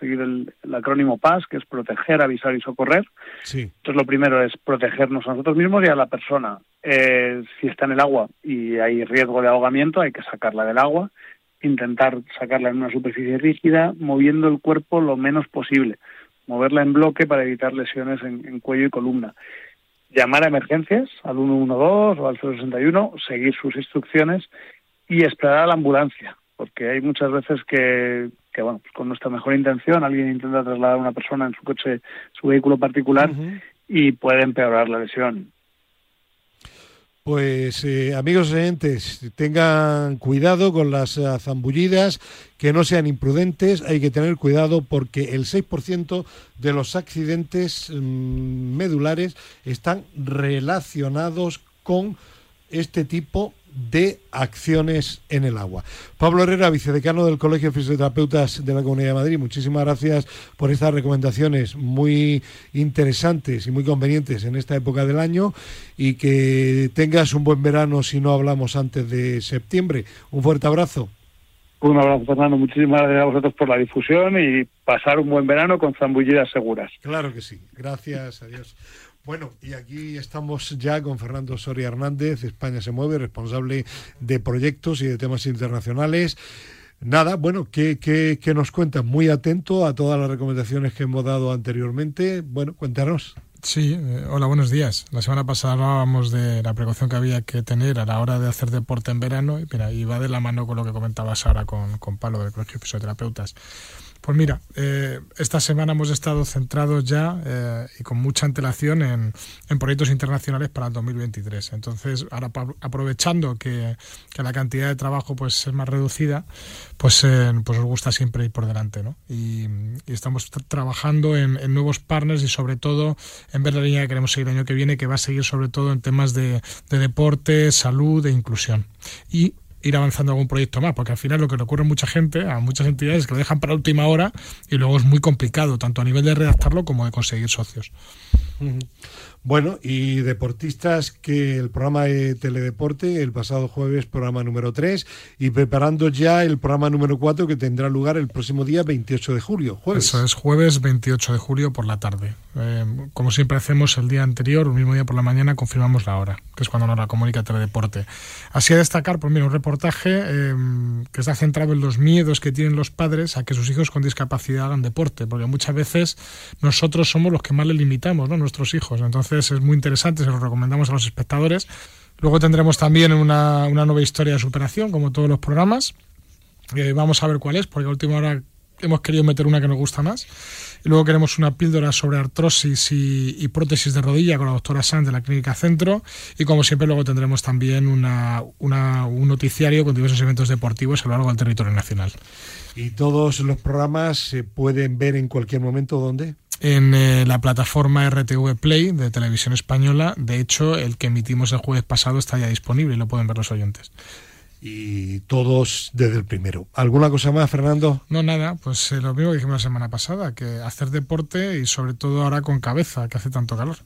Speaker 10: seguir el, acrónimo PAS, que es proteger, avisar y socorrer.
Speaker 3: Sí.
Speaker 10: Entonces lo primero es protegernos a nosotros mismos y a la persona. si está en el agua y hay riesgo de ahogamiento, hay que sacarla del agua, intentar sacarla en una superficie rígida, moviendo el cuerpo lo menos posible, moverla en bloque para evitar lesiones en cuello y columna llamar a emergencias al 112 o al 061, seguir sus instrucciones y esperar a la ambulancia, porque hay muchas veces que, que bueno, pues con nuestra mejor intención alguien intenta trasladar a una persona en su coche, su vehículo particular y puede empeorar la lesión.
Speaker 3: Pues eh, amigos oyentes, tengan cuidado con las eh, zambullidas, que no sean imprudentes, hay que tener cuidado porque el 6% de los accidentes mm, medulares están relacionados con este tipo de acciones en el agua. Pablo Herrera, vicedecano del Colegio de Fisioterapeutas de la Comunidad de Madrid, muchísimas gracias por estas recomendaciones muy interesantes y muy convenientes en esta época del año y que tengas un buen verano si no hablamos antes de septiembre. Un fuerte abrazo.
Speaker 10: Un abrazo, Fernando. Muchísimas gracias a vosotros por la difusión y pasar un buen verano con zambullidas seguras.
Speaker 3: Claro que sí. Gracias. Adiós. Bueno, y aquí estamos ya con Fernando Soria Hernández, España se mueve, responsable de proyectos y de temas internacionales. Nada, bueno, ¿qué, qué, qué nos cuentas? Muy atento a todas las recomendaciones que hemos dado anteriormente. Bueno, cuéntanos.
Speaker 11: Sí, eh, hola, buenos días. La semana pasada hablábamos de la precaución que había que tener a la hora de hacer deporte en verano y, mira, y va de la mano con lo que comentabas ahora con, con Pablo del Colegio de Fisioterapeutas. Pues mira, eh, esta semana hemos estado centrados ya eh, y con mucha antelación en, proyectos internacionales para el 2023. Entonces, ahora aprovechando que, la cantidad de trabajo pues es más reducida, pues, eh, pues nos gusta siempre ir por delante. ¿no? Y, estamos trabajando en, nuevos partners y sobre todo en ver la línea que queremos seguir el año que viene, que va a seguir sobre todo en temas de, de deporte, salud e inclusión. Y ir avanzando algún proyecto más, porque al final lo que le ocurre a mucha gente, a muchas entidades, es que lo dejan para última hora y luego es muy complicado, tanto a nivel de redactarlo como de conseguir socios.
Speaker 3: Bueno, y deportistas que el programa de Teledeporte, el pasado jueves, programa número 3, y preparando ya el programa número 4 que tendrá lugar el próximo día 28 de julio, jueves.
Speaker 11: Eso es, jueves 28 de julio por la tarde. Eh, como siempre hacemos el día anterior, el mismo día por la mañana, confirmamos la hora, que es cuando nos la comunica Teledeporte. Así a destacar, pues mira, un reportaje eh, que está centrado en los miedos que tienen los padres a que sus hijos con discapacidad hagan deporte, porque muchas veces nosotros somos los que más les limitamos, ¿no? Nuestros hijos. Entonces, es muy interesante, se lo recomendamos a los espectadores. Luego tendremos también una, nueva historia de superación, como todos los programas. Eh, vamos a ver cuál es, porque a última hora hemos querido meter una que nos gusta más. Y luego queremos una píldora sobre artrosis y, prótesis de rodilla con la doctora Sanz de la Clínica Centro. Y como siempre, luego tendremos también una, un noticiario con diversos eventos deportivos a lo largo del territorio nacional.
Speaker 3: ¿Y todos los programas se pueden ver en cualquier momento? ¿Dónde?
Speaker 11: En eh, la plataforma RTV Play de Televisión Española. De hecho, el que emitimos el jueves pasado está ya disponible y lo pueden ver los oyentes.
Speaker 3: Y todos desde el primero. ¿Alguna cosa más, Fernando?
Speaker 11: No, nada, pues eh, lo mismo que dijimos la semana pasada, que hacer deporte y sobre todo ahora con cabeza, que hace tanto calor.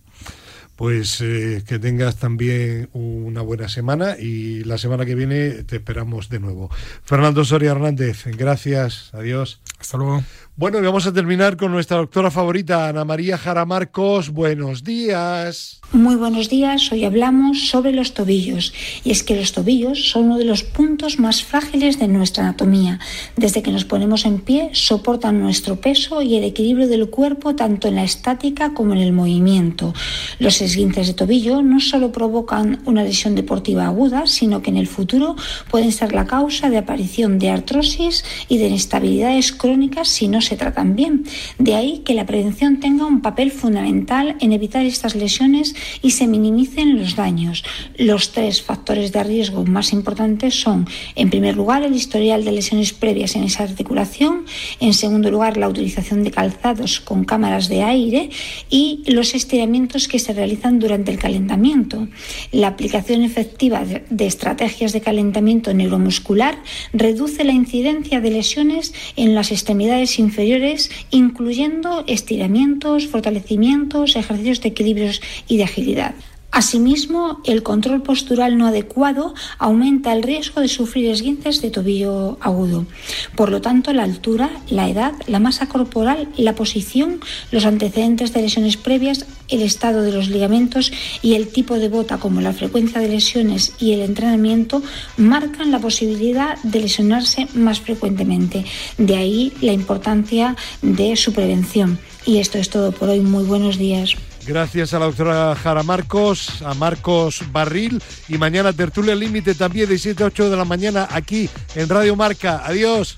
Speaker 3: Pues eh, que tengas también una buena semana y la semana que viene te esperamos de nuevo. Fernando Soria Hernández, gracias, adiós.
Speaker 11: Hasta luego.
Speaker 3: Bueno, y vamos a terminar con nuestra doctora favorita, Ana María Jara Marcos. Buenos días.
Speaker 12: Muy buenos días. Hoy hablamos sobre los tobillos. Y es que los tobillos son uno de los puntos más frágiles de nuestra anatomía. Desde que nos ponemos en pie, soportan nuestro peso y el equilibrio del cuerpo tanto en la estática como en el movimiento. Los esguinces de tobillo no solo provocan una lesión deportiva aguda, sino que en el futuro pueden ser la causa de aparición de artrosis y de inestabilidades crónicas si no se tratan bien. De ahí que la prevención tenga un papel fundamental en evitar estas lesiones y se minimicen los daños. Los tres factores de riesgo más importantes son, en primer lugar, el historial de lesiones previas en esa articulación, en segundo lugar, la utilización de calzados con cámaras de aire y los estiramientos que se realizan durante el calentamiento. La aplicación efectiva de estrategias de calentamiento neuromuscular reduce la incidencia de lesiones en las extremidades inferiores incluyendo estiramientos, fortalecimientos, ejercicios de equilibrios y de agilidad. Asimismo, el control postural no adecuado aumenta el riesgo de sufrir esguinces de tobillo agudo. Por lo tanto, la altura, la edad, la masa corporal, la posición, los antecedentes de lesiones previas, el estado de los ligamentos y el tipo de bota, como la frecuencia de lesiones y el entrenamiento, marcan la posibilidad de lesionarse más frecuentemente. De ahí la importancia de su prevención. Y esto es todo por hoy. Muy buenos días.
Speaker 3: Gracias a la doctora Jara Marcos, a Marcos Barril y mañana tertulia límite también de 7 a 8 de la mañana aquí en Radio Marca. Adiós.